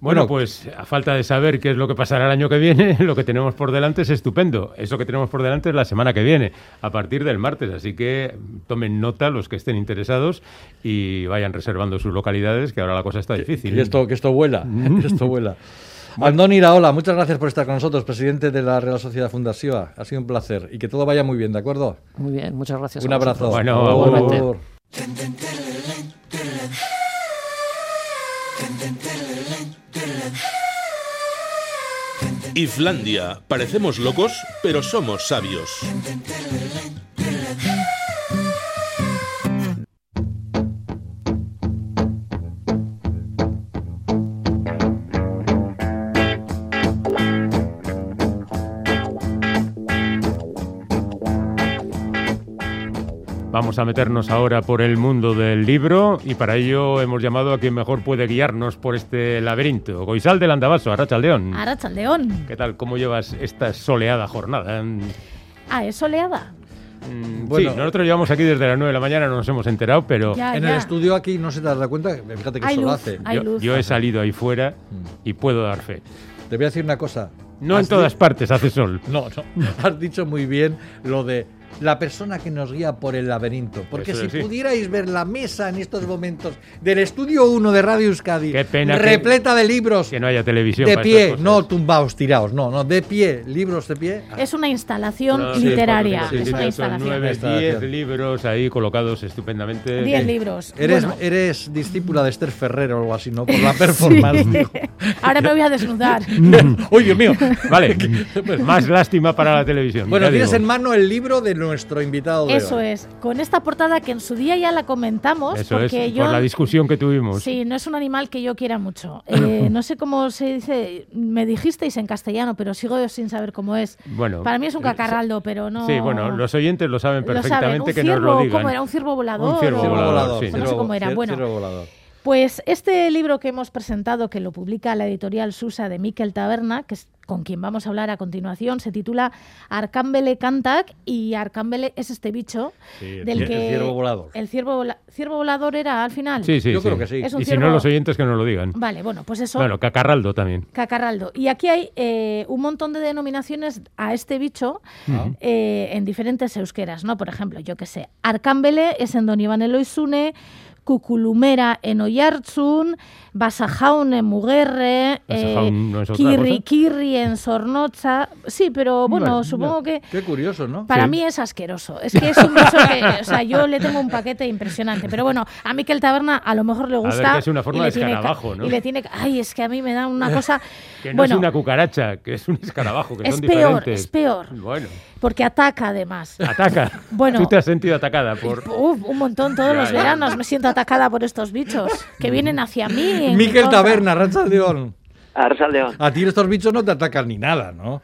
Speaker 2: Bueno,
Speaker 3: Bueno,
Speaker 2: pues a falta de saber qué es lo que pasará el año que viene, lo que tenemos por delante es estupendo. Eso que tenemos por delante es la semana que viene, a partir del martes. Así que tomen nota los que estén interesados y vayan reservando sus localidades, que ahora la cosa está difícil.
Speaker 3: Que esto, que esto vuela, que esto vuela. Andoni Iraola, muchas gracias por estar con nosotros, presidente de la Real Sociedad Fundación. Ha sido un placer y que todo vaya muy bien, ¿de acuerdo?
Speaker 4: Muy bien, muchas gracias.
Speaker 3: Un abrazo.
Speaker 2: Bueno,
Speaker 5: Islandia. Parecemos locos, pero somos sabios.
Speaker 2: Vamos a meternos ahora por el mundo del libro y para ello hemos llamado a quien mejor puede guiarnos por este laberinto. Goizal del Andabaso, Arrachaldeón.
Speaker 6: Arachaldeón.
Speaker 2: ¿Qué tal? ¿Cómo llevas esta soleada jornada? Mm,
Speaker 6: Ah, es soleada.
Speaker 3: Bueno.
Speaker 2: sí, nosotros llevamos aquí desde las 9 de la mañana, no nos hemos enterado, pero
Speaker 6: Ya,
Speaker 3: En
Speaker 6: ya.
Speaker 3: el estudio aquí no se te das cuenta, fíjate que
Speaker 6: Hay
Speaker 3: sol
Speaker 6: luz,
Speaker 3: hace.
Speaker 2: yo,
Speaker 6: luz.
Speaker 2: yo he salido ahí fuera y puedo dar fe.
Speaker 3: Te voy a decir una cosa.
Speaker 2: No en todas partes hace sol.
Speaker 3: No, no. Has dicho muy bien lo de la persona que nos guía por el laberinto. Porque
Speaker 2: Eso
Speaker 3: si
Speaker 2: sí.
Speaker 3: pudierais ver la mesa en estos momentos del estudio 1 de Radio Euskadi,
Speaker 2: Qué pena que-
Speaker 3: repleta de libros,
Speaker 2: Que no haya televisión.
Speaker 3: de pie, no tumbaos, tiraos, no, no, de pie, libros de pie.
Speaker 6: Es una instalación
Speaker 2: No, sí,
Speaker 6: literaria.
Speaker 2: porque
Speaker 6: es
Speaker 2: sí,
Speaker 6: una instalación.
Speaker 2: nueve, diez libros ahí colocados estupendamente.
Speaker 6: Diez libros.
Speaker 3: Eres,
Speaker 6: Bueno,
Speaker 3: eres discípula de Esther Ferrer o algo así, ¿no? Por la performance.
Speaker 6: sí. Ahora me voy a desnudar.
Speaker 3: ¡Uy, Dios mío!
Speaker 2: Vale, más lástima para la televisión.
Speaker 3: Bueno, tienes
Speaker 2: digo.
Speaker 3: en mano el libro de nuestro invitado de
Speaker 6: Eso
Speaker 3: hoy.
Speaker 6: es. Con esta portada que en su día ya la comentamos.
Speaker 2: Eso es,
Speaker 6: porque yo.
Speaker 2: por la discusión que tuvimos.
Speaker 6: Sí, no es un animal que yo quiera mucho. Eh, no sé cómo se dice, me dijisteis en castellano, pero sigo sin saber cómo es.
Speaker 2: Bueno,
Speaker 6: Para mí es un
Speaker 2: eh,
Speaker 6: cacarraldo, pero no.
Speaker 2: Sí, bueno, los oyentes lo saben
Speaker 6: Lo saben.
Speaker 2: perfectamente
Speaker 6: Un
Speaker 2: que nos
Speaker 6: ciervo,
Speaker 2: lo digan.
Speaker 6: ¿cómo era? ¿Un ciervo volador?
Speaker 2: Un ciervo
Speaker 6: o-
Speaker 2: volador, sí.
Speaker 6: No sé cómo era. Bueno,
Speaker 3: ciervo volador.
Speaker 6: Pues este libro que hemos presentado, que lo publica la editorial Susa de Miquel Taberna, que es con quien vamos a hablar a continuación, se titula Arcámbele Cantac y Arcámbele es este bicho
Speaker 3: Sí, el
Speaker 6: del
Speaker 3: cier-
Speaker 6: que
Speaker 3: el ciervo volador.
Speaker 6: el ciervo, vola- ciervo volador era al final.
Speaker 2: Sí, sí,
Speaker 3: Yo
Speaker 2: sí.
Speaker 3: creo que sí.
Speaker 6: Es un
Speaker 2: Y si no, los oyentes que nos lo digan.
Speaker 6: Vale, bueno, pues eso.
Speaker 2: Bueno, cacarraldo también.
Speaker 6: Cacarraldo. Y aquí hay eh, un montón de denominaciones a este bicho
Speaker 3: Ah.
Speaker 6: eh, en diferentes euskeras, ¿no? Por ejemplo, yo qué sé, Arcámbele es en Don Iván Eloizune, Cuculumera en Oyartzun, Basajaun en Muguerre,
Speaker 2: no otra
Speaker 6: Kirri, en Sornoza. Sí, pero bueno,
Speaker 3: Bueno,
Speaker 6: supongo que
Speaker 3: Qué curioso, ¿no?
Speaker 6: para
Speaker 2: Sí.
Speaker 6: mí es asqueroso. Es que es un bicho que, o sea, yo le tengo un paquete impresionante. Pero bueno, a mí que el taberna a lo mejor le
Speaker 2: ver,
Speaker 6: gusta.
Speaker 2: que es una
Speaker 6: y
Speaker 2: forma
Speaker 6: le
Speaker 2: de escarabajo, ¿no?
Speaker 6: Y le tiene, ay, es que a mí me da una cosa.
Speaker 2: Que no
Speaker 6: bueno,
Speaker 2: es una cucaracha, que es un escarabajo, que
Speaker 6: Es
Speaker 2: son
Speaker 6: peor,
Speaker 2: diferentes.
Speaker 6: es peor.
Speaker 2: Bueno,
Speaker 6: porque ataca además.
Speaker 2: ataca.
Speaker 6: Bueno.
Speaker 2: Tú te has sentido atacada por...
Speaker 6: Uf, un montón todos los veranos me siento atacada por estos bichos que vienen hacia mí. mi
Speaker 3: Miquel
Speaker 6: contra.
Speaker 3: Taberna, Racha León.
Speaker 7: Arsaldeón.
Speaker 3: A ti estos bichos no te atacan ni nada, ¿no?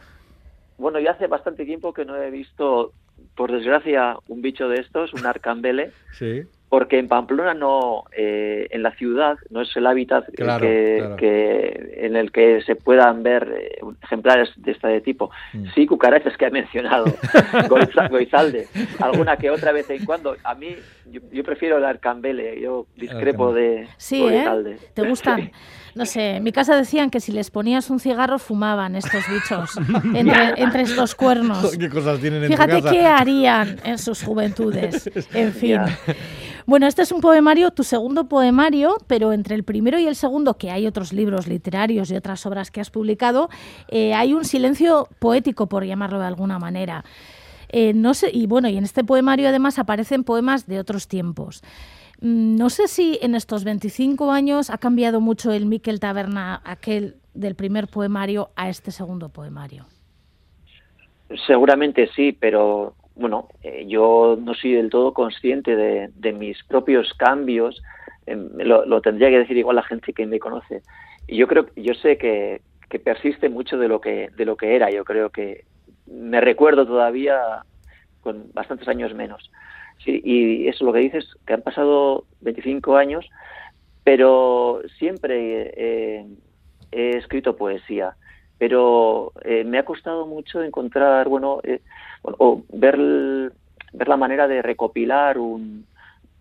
Speaker 7: Bueno, yo hace bastante tiempo que no he visto, por desgracia, un bicho de estos, un arcambele,
Speaker 3: Sí.
Speaker 7: Porque en Pamplona no, eh, en la ciudad, no es el hábitat
Speaker 3: Claro,
Speaker 7: que,
Speaker 3: claro.
Speaker 7: que- en el que se puedan ver eh, ejemplares de este tipo.
Speaker 3: Mm.
Speaker 7: Sí, cucarachas que ha mencionado Goiza- Goizalde, alguna que otra vez en cuando. A mí, yo, yo prefiero el arcambele, yo discrepo de
Speaker 6: Sí, ¿eh?
Speaker 7: Goizalde.
Speaker 6: ¿Te gustan? No sé, en mi casa decían que si les ponías un cigarro fumaban estos bichos entre, entre estos cuernos.
Speaker 3: ¿Qué cosas tienen en
Speaker 6: Fíjate
Speaker 3: tu casa?
Speaker 6: qué harían en sus juventudes. En fin. Bueno, este es un poemario, tu segundo poemario, pero entre el primero y el segundo, que hay otros libros literarios y otras obras que has publicado, eh, hay un silencio poético, por llamarlo de alguna manera. Eh, no sé, y bueno, y en este poemario además aparecen poemas de otros tiempos. Mm, No sé si en estos 25 años ha cambiado mucho el Miquel Taberna, aquel del primer poemario, a este segundo poemario.
Speaker 7: Seguramente sí, pero bueno, eh, yo no soy del todo consciente de, de mis propios cambios, em, lo, lo tendría que decir igual la gente que me conoce. Y yo creo, yo sé que, que persiste mucho de lo que, de lo que era. Yo creo que me recuerdo todavía con bastantes años menos. Sí, y eso lo que dices, que han pasado 25 años, pero siempre eh, he escrito poesía. Pero eh, me ha costado mucho encontrar, bueno, eh, bueno, o ver, ver la manera de recopilar un,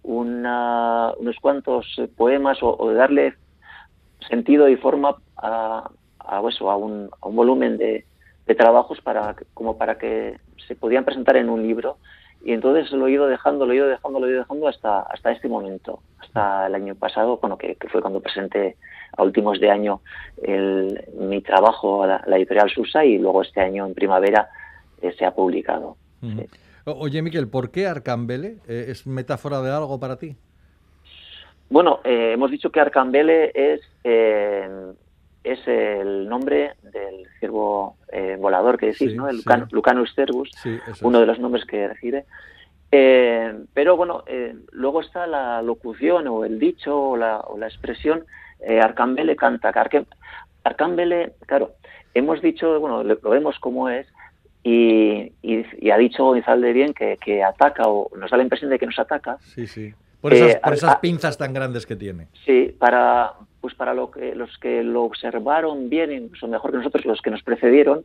Speaker 7: una- unos cuantos poemas o, o darle sentido y forma a, a eso, a un, a un volumen de, trabajos para como para que se podían presentar en un libro y entonces lo he ido dejando, lo he ido dejando, lo he ido dejando hasta hasta este momento, hasta el año pasado, bueno que, que fue cuando presenté a últimos de año el, mi trabajo a la, la editorial Susa y luego este año en primavera eh, se ha publicado. Sí.
Speaker 3: Oye, Miquel, ¿por qué Arcambele? Eh, ¿Es metáfora de algo para ti?
Speaker 7: Bueno, eh, hemos dicho que Arcambele es, es el nombre del ciervo eh, volador que decís,
Speaker 3: Sí,
Speaker 7: ¿no? El
Speaker 3: sí.
Speaker 7: Lucanus Cervus,
Speaker 3: Sí,
Speaker 7: uno
Speaker 3: es.
Speaker 7: de los nombres que recibe. Eh, pero bueno, eh, luego está la locución o el dicho o la, o la expresión Arcambele canta. Arcambele, claro, hemos dicho, bueno, lo, vemos como es y, y- y ha dicho González bien que, que ataca o nos da la impresión de que nos ataca
Speaker 3: Sí, sí. Por esas,
Speaker 7: Eh,
Speaker 3: por
Speaker 7: a-
Speaker 3: esas
Speaker 7: a-
Speaker 3: pinzas tan grandes que tiene.
Speaker 7: Sí, para pues para lo que, los que lo observaron bien, incluso mejor que nosotros, los que nos precedieron,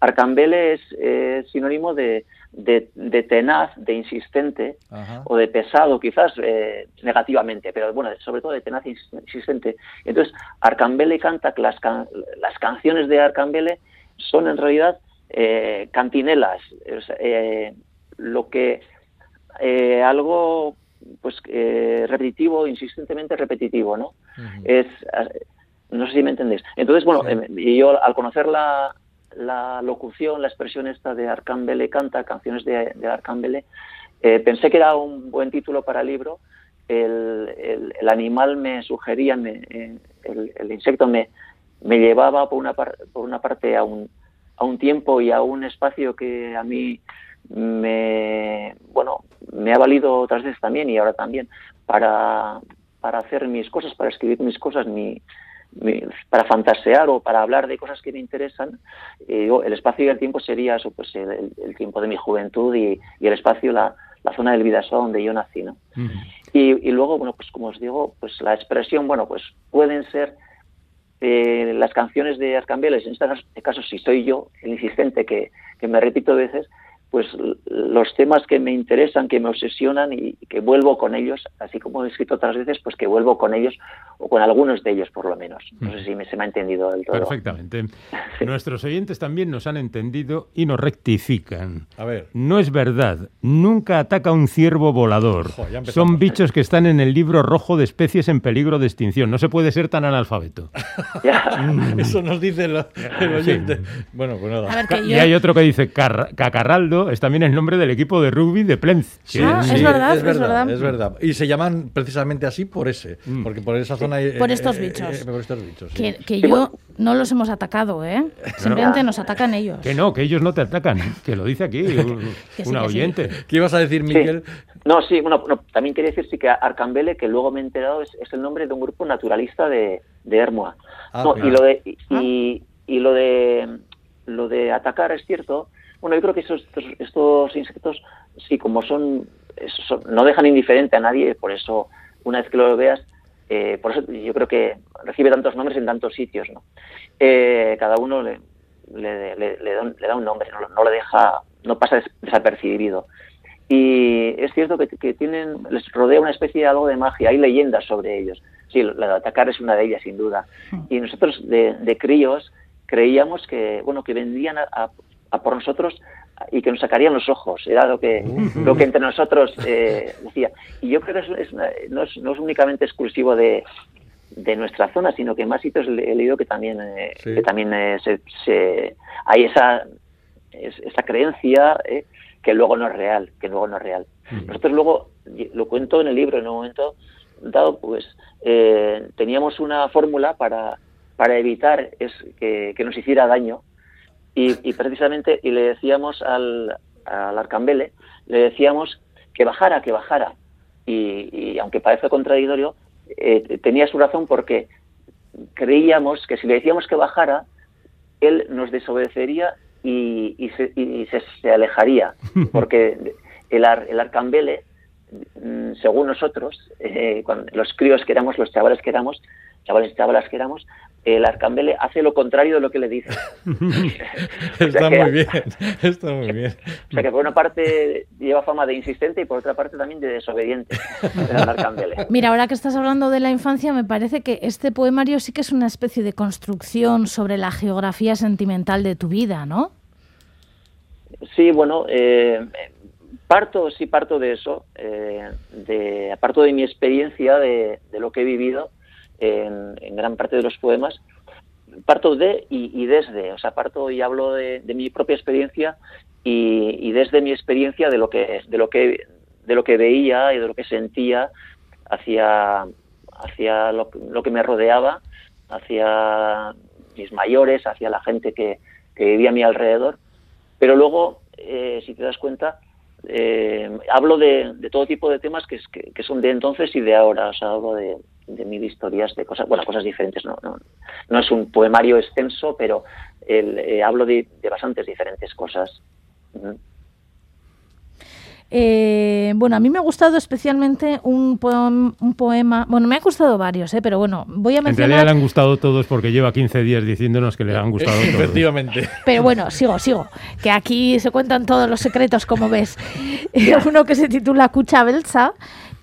Speaker 7: Arcambele es eh, sinónimo de, de, de tenaz, de insistente
Speaker 3: Ajá.
Speaker 7: o de pesado, quizás eh, negativamente, pero bueno, sobre todo de tenaz e ins- insistente. Entonces, Arcambele canta que las, can- las canciones de Arcambele son en realidad eh, cantinelas, eh, lo que eh, algo pues eh, repetitivo, insistentemente repetitivo, ¿no? Es eh, no sé si me entendéis. Entonces, bueno,
Speaker 3: Sí.
Speaker 7: eh, yo al conocer la, la locución, la expresión esta de Arcámbele canta, canciones de, de Arcámbele, eh, pensé que era un buen título para el libro. El, el- el animal me sugería, me- eh, el, el insecto me, me llevaba por una, par- por una parte a un, a un tiempo y a un espacio que a mí me, bueno, me ha valido otras veces también y ahora también para, para hacer mis cosas, para escribir mis cosas, mi, mi- para fantasear o para hablar de cosas que me interesan. Eh, el espacio y el tiempo sería eso, pues el, tiempo de mi juventud y, y el espacio, la, la zona del Vidasoa donde yo nací, ¿no? Y, y luego, bueno, pues como os digo, pues la expresión, bueno, pues pueden ser eh, las canciones de Arcambeles, en este caso, este si soy yo el insistente que, que me repito veces, pues los temas que me interesan, que me obsesionan y, que vuelvo con ellos, así como he escrito otras veces, pues que vuelvo con ellos o con algunos de ellos por lo menos. No sé si me, se me ha entendido del todo.
Speaker 2: Perfectamente. Nuestros oyentes también nos han entendido y nos rectifican.
Speaker 3: A ver.
Speaker 2: No es verdad, nunca ataca un ciervo volador. Son bichos que están en el libro rojo de especies en peligro de extinción. No se puede ser tan analfabeto.
Speaker 3: Eso nos dice el, oyente. Bueno, pues
Speaker 6: A
Speaker 3: nada.
Speaker 6: ver, que
Speaker 2: Y hay otro que dice Carra- Es también el nombre del equipo de rugby de Plenz.
Speaker 3: Sí,
Speaker 2: que
Speaker 6: Ah,
Speaker 3: sí,
Speaker 6: es verdad,
Speaker 3: es
Speaker 6: es
Speaker 3: verdad,
Speaker 6: verdad.
Speaker 3: es verdad. Y se llaman precisamente así por ese,
Speaker 2: Mm.
Speaker 3: porque por esa zona hay,
Speaker 6: Por
Speaker 3: eh,
Speaker 6: estos
Speaker 3: eh,
Speaker 6: bichos.
Speaker 3: eh, por estos bichos. sí.
Speaker 6: Que, que yo no los hemos atacado, ¿eh? Simplemente nos atacan ellos.
Speaker 2: Que no, que ellos no te atacan, que lo dice aquí un-
Speaker 6: Que sí,
Speaker 2: una
Speaker 6: que sí.
Speaker 2: oyente.
Speaker 3: ¿Qué ibas a decir,
Speaker 7: Sí.
Speaker 3: Miguel?
Speaker 7: No, sí, bueno, no, también quería decir sí que Arcambele, que luego me he enterado, es, es el nombre de un grupo naturalista de, de Hermoa.
Speaker 3: Ah,
Speaker 7: No, y lo de y, y lo de lo de atacar es cierto. Bueno, yo creo que esos, estos, insectos, sí, como son, son- no dejan indiferente a nadie, por eso una vez que lo veas, eh, por eso yo creo que recibe tantos nombres en tantos sitios, ¿no? Eh, cada uno le, le, le- le da, un, le da un nombre, no, lo- no le deja, no pasa des- desapercibido. Y es cierto que, que tienen, les rodea una especie de algo de magia, hay leyendas sobre ellos. Sí, la de atacar es una de ellas, sin duda. Y nosotros de, de críos creíamos que, bueno, que vendrían a, a- a por nosotros y que nos sacarían los ojos. Era lo que, lo que entre nosotros eh, decía. Y yo creo que es- es una- no, es, no es únicamente exclusivo de, de nuestra zona, sino que en más sitios he leído que también, eh,
Speaker 3: Sí.
Speaker 7: que también eh, se, se- hay esa, es- esa creencia eh, que luego no es real, que luego no es real. Nosotros luego, lo cuento en el libro, en un momento dado, pues eh, teníamos una fórmula para, para evitar es, que, que nos hiciera daño y, y precisamente y le decíamos al, al Arcambele, le decíamos que bajara, que bajara. Y, y aunque parece contradictorio, eh, tenía su razón porque creíamos que si le decíamos que bajara, él nos desobedecería y, y se, y se- se alejaría, porque el, ar- el arcambele, mm, según nosotros, eh, cuando- los críos que éramos, los chavales que éramos, chavales y chavalas que éramos, el arcambele hace lo contrario de lo que le dice.
Speaker 3: Está
Speaker 7: que-
Speaker 3: muy bien, está muy bien.
Speaker 7: O sea que por una parte lleva fama de insistente y por otra parte también de desobediente, el arcambele.
Speaker 6: Mira, ahora que estás hablando de la infancia, me parece que este poemario sí que es una especie de construcción sobre la geografía sentimental de tu vida, ¿no?
Speaker 7: Sí, bueno, eh, parto, sí parto de eso, eh, de, parto de mi experiencia, de, de lo que he vivido en, en gran parte de los poemas, parto de y, y desde, o sea, parto y hablo de, de mi propia experiencia y, y desde mi experiencia de lo que, de lo que, de lo que veía y de lo que sentía hacia, hacia lo, lo que me rodeaba, hacia mis mayores, hacia la gente que, que vivía a mi alrededor. Pero luego, eh, si te das cuenta, eh, hablo de, de todo tipo de temas que, que, que son de entonces y de ahora. O sea, hablo de, de mil historias, de cosas, bueno, cosas diferentes. No, no, no es un poemario extenso, pero el, eh, hablo de, de bastantes diferentes cosas.
Speaker 6: Eh, bueno, a mí me ha gustado especialmente un, poem- un poema, bueno, me han gustado varios, ¿eh? pero bueno, voy a
Speaker 2: En realidad
Speaker 6: mencionar...
Speaker 2: le han gustado todos porque lleva 15 días diciéndonos que le han gustado todos.
Speaker 3: Efectivamente.
Speaker 6: Pero bueno, sigo, sigo. Que aquí se cuentan todos los secretos, como ves. Uno que se titula Cucha Belsa,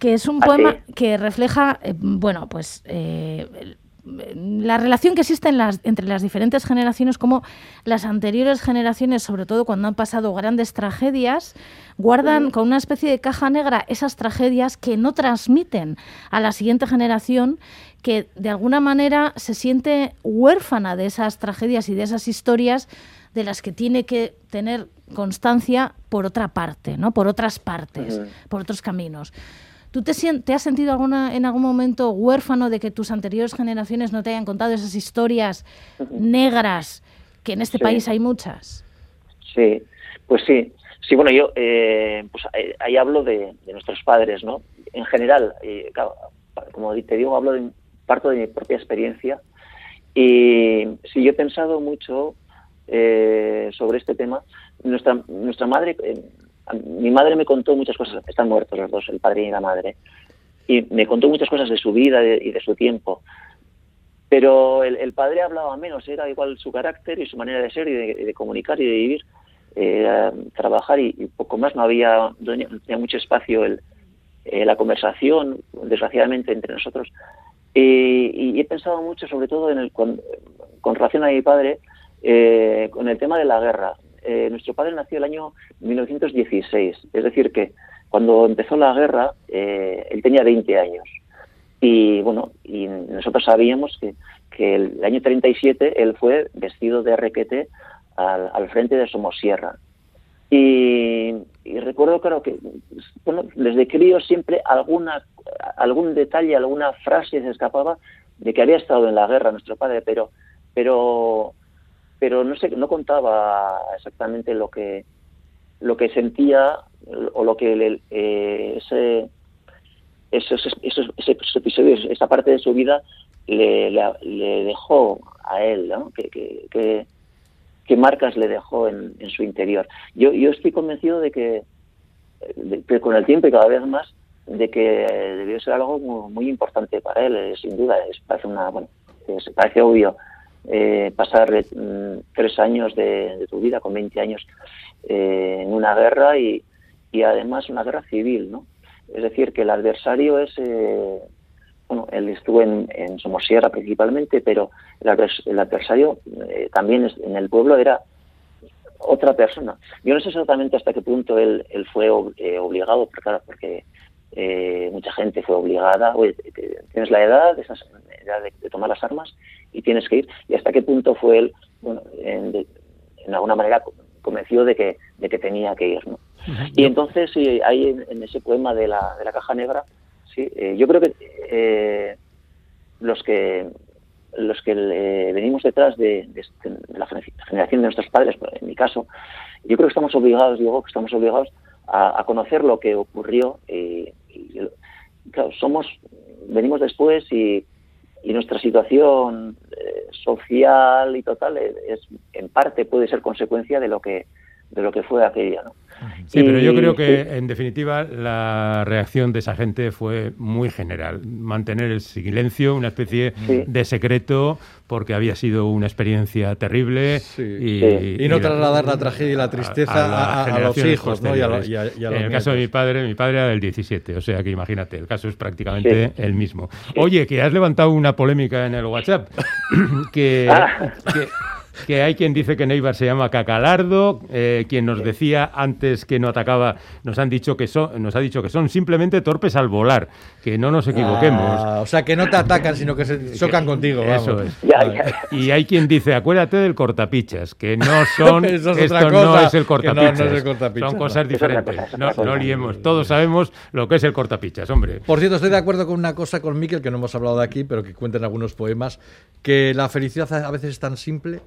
Speaker 6: que es un
Speaker 7: ¿Ah,
Speaker 6: poema que refleja, eh, bueno, pues eh, la relación que existe en las- entre las diferentes generaciones, como las anteriores generaciones, sobre todo cuando han pasado grandes tragedias, guardan con una especie de caja negra esas tragedias que no transmiten a la siguiente generación, que de alguna manera se siente huérfana de esas tragedias y de esas historias de las que tiene que tener constancia por otra parte, ¿no? Por otras partes, por otros caminos. ¿Tú te, te has sentido alguna, en algún momento huérfano de que tus anteriores generaciones no te hayan contado esas historias negras, que en este
Speaker 7: Sí.
Speaker 6: país hay muchas?
Speaker 7: Sí, pues sí. Sí, bueno, yo eh, pues ahí, hablo de, de nuestros padres, ¿no? En general, eh, claro, como te digo, hablo de parto de mi propia experiencia y sí, yo he pensado mucho eh, sobre este tema. Nuestra, nuestra madre, eh, mi madre me contó muchas cosas, están muertos los dos, el padre y la madre, y me contó muchas cosas de su vida y de su tiempo. Pero el, padre hablaba menos, era igual su carácter y su manera de ser y de, comunicar y de vivir, eh, trabajar y, poco más. No había, no tenía mucho espacio el, eh, la conversación, desgraciadamente, entre nosotros. Y, y he pensado mucho, sobre todo en el, con, con relación a mi padre, eh, con el tema de la guerra. Eh, nuestro padre nació el año 1916, es decir, que cuando empezó la guerra, eh, él tenía 20 años. Y bueno, y nosotros sabíamos que, que el año 37 él fue vestido de requete al, al frente de Somosierra. Y, y recuerdo, claro, que bueno, desde crío siempre alguna, algún detalle, alguna frase se escapaba de que había estado en la guerra nuestro padre, pero, pero, pero no sé, no contaba exactamente lo que, lo que sentía o lo que le- eh, ese, esos, esos, episodios, esa parte de su vida le, le, le dejó a él, ¿no? Que, que, qué marcas le dejó en, su interior. Yo, yo estoy convencido de que, de con el tiempo y cada vez más, de que debió ser algo muy, muy importante para él, eh, sin duda. Es, parece una, bueno, es- parece obvio eh, pasar mm, tres años de, tu vida con 20 años eh, en una guerra y, y además una guerra civil, ¿no? Es decir, que el adversario es, eh, bueno, él estuvo en, en Somosierra principalmente, pero el, advers- el adversario eh, también es- en el pueblo era otra persona. Yo no sé exactamente hasta qué punto él, él fue ob- eh, obligado, porque, claro, porque eh, mucha gente fue obligada. Oye, tienes la edad, en edad de, de tomar las armas y tienes que ir. Y hasta qué punto fue él, bueno, en, de- en alguna manera co- convencido de que, de que tenía que ir, ¿no? Y entonces, sí, ahí en, en ese poema de la, de la caja negra, sí, eh, yo creo que eh, los que los que eh, venimos detrás de, de este- de la gener- generación de nuestros padres, en mi caso, yo creo que estamos obligados, Diego, que estamos obligados a, a conocer lo que ocurrió. eh, somos, venimos después y, y nuestra situación eh, social y total es, en parte puede ser consecuencia de lo que de lo que fue aquella, ¿no?
Speaker 2: Sí, pero yo creo que,
Speaker 7: sí.
Speaker 2: en definitiva, la reacción de esa gente fue muy general. Mantener el silencio, una especie
Speaker 7: Sí.
Speaker 2: de secreto, porque había sido una experiencia terrible.
Speaker 3: Sí.
Speaker 2: Y,
Speaker 3: Y no
Speaker 2: la-
Speaker 3: trasladar la tragedia y la tristeza a-
Speaker 2: las
Speaker 3: a- a los hijos, ¿no? y a lo-
Speaker 2: posteriores.
Speaker 3: y a- y a los
Speaker 2: en el caso de mi padre, mi padre era del 17, o sea que imagínate, el caso es prácticamente el mismo. Oye, que has levantado una polémica en el WhatsApp, que,
Speaker 7: Ah.
Speaker 2: que, que hay quien dice que Neibar se llama Cacalardo, eh, quien nos decía antes que no atacaba, nos han dicho que son, nos ha dicho que son simplemente torpes al volar, que no nos equivoquemos.
Speaker 3: Ah, o sea, que no te atacan, sino que se chocan contigo.
Speaker 2: Eso es.
Speaker 7: Ya,
Speaker 3: Vale.
Speaker 7: ya.
Speaker 2: Y hay quien dice, acuérdate del cortapichas, que no son,
Speaker 3: Eso es
Speaker 2: esto
Speaker 3: otra
Speaker 2: no es el
Speaker 3: que no- no es
Speaker 2: cortapichas.
Speaker 3: el cortapichas,
Speaker 2: son cosas diferentes.
Speaker 7: cosa,
Speaker 2: no, no liemos. Todos sabemos lo que es el cortapichas, hombre.
Speaker 3: Por cierto, estoy de acuerdo con una cosa con Miquel que no hemos hablado de aquí, pero que cuentan algunos poemas, que la felicidad a veces es tan simple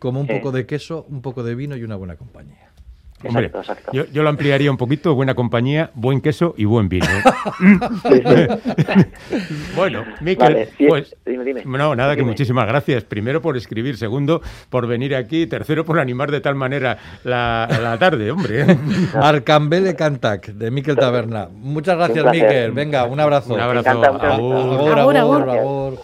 Speaker 3: como un
Speaker 7: Sí.
Speaker 3: poco de queso, un poco de vino y una buena compañía.
Speaker 2: Hombre,
Speaker 7: Exacto, exacto.
Speaker 2: Yo, yo lo ampliaría un poquito, buena compañía, buen queso y buen vino.
Speaker 7: Sí, sí.
Speaker 2: bueno, Miquel,
Speaker 7: Vale, sí,
Speaker 2: pues...
Speaker 7: dime, dime.
Speaker 2: No, nada, que muchísimas gracias. Primero por escribir, segundo por venir aquí, tercero por animar de tal manera la, la tarde, hombre.
Speaker 3: Arcambele Cantac, de Miquel Taberna. Muchas gracias. Miquel. Venga, un abrazo.
Speaker 2: Un abrazo.
Speaker 7: encanta, muchas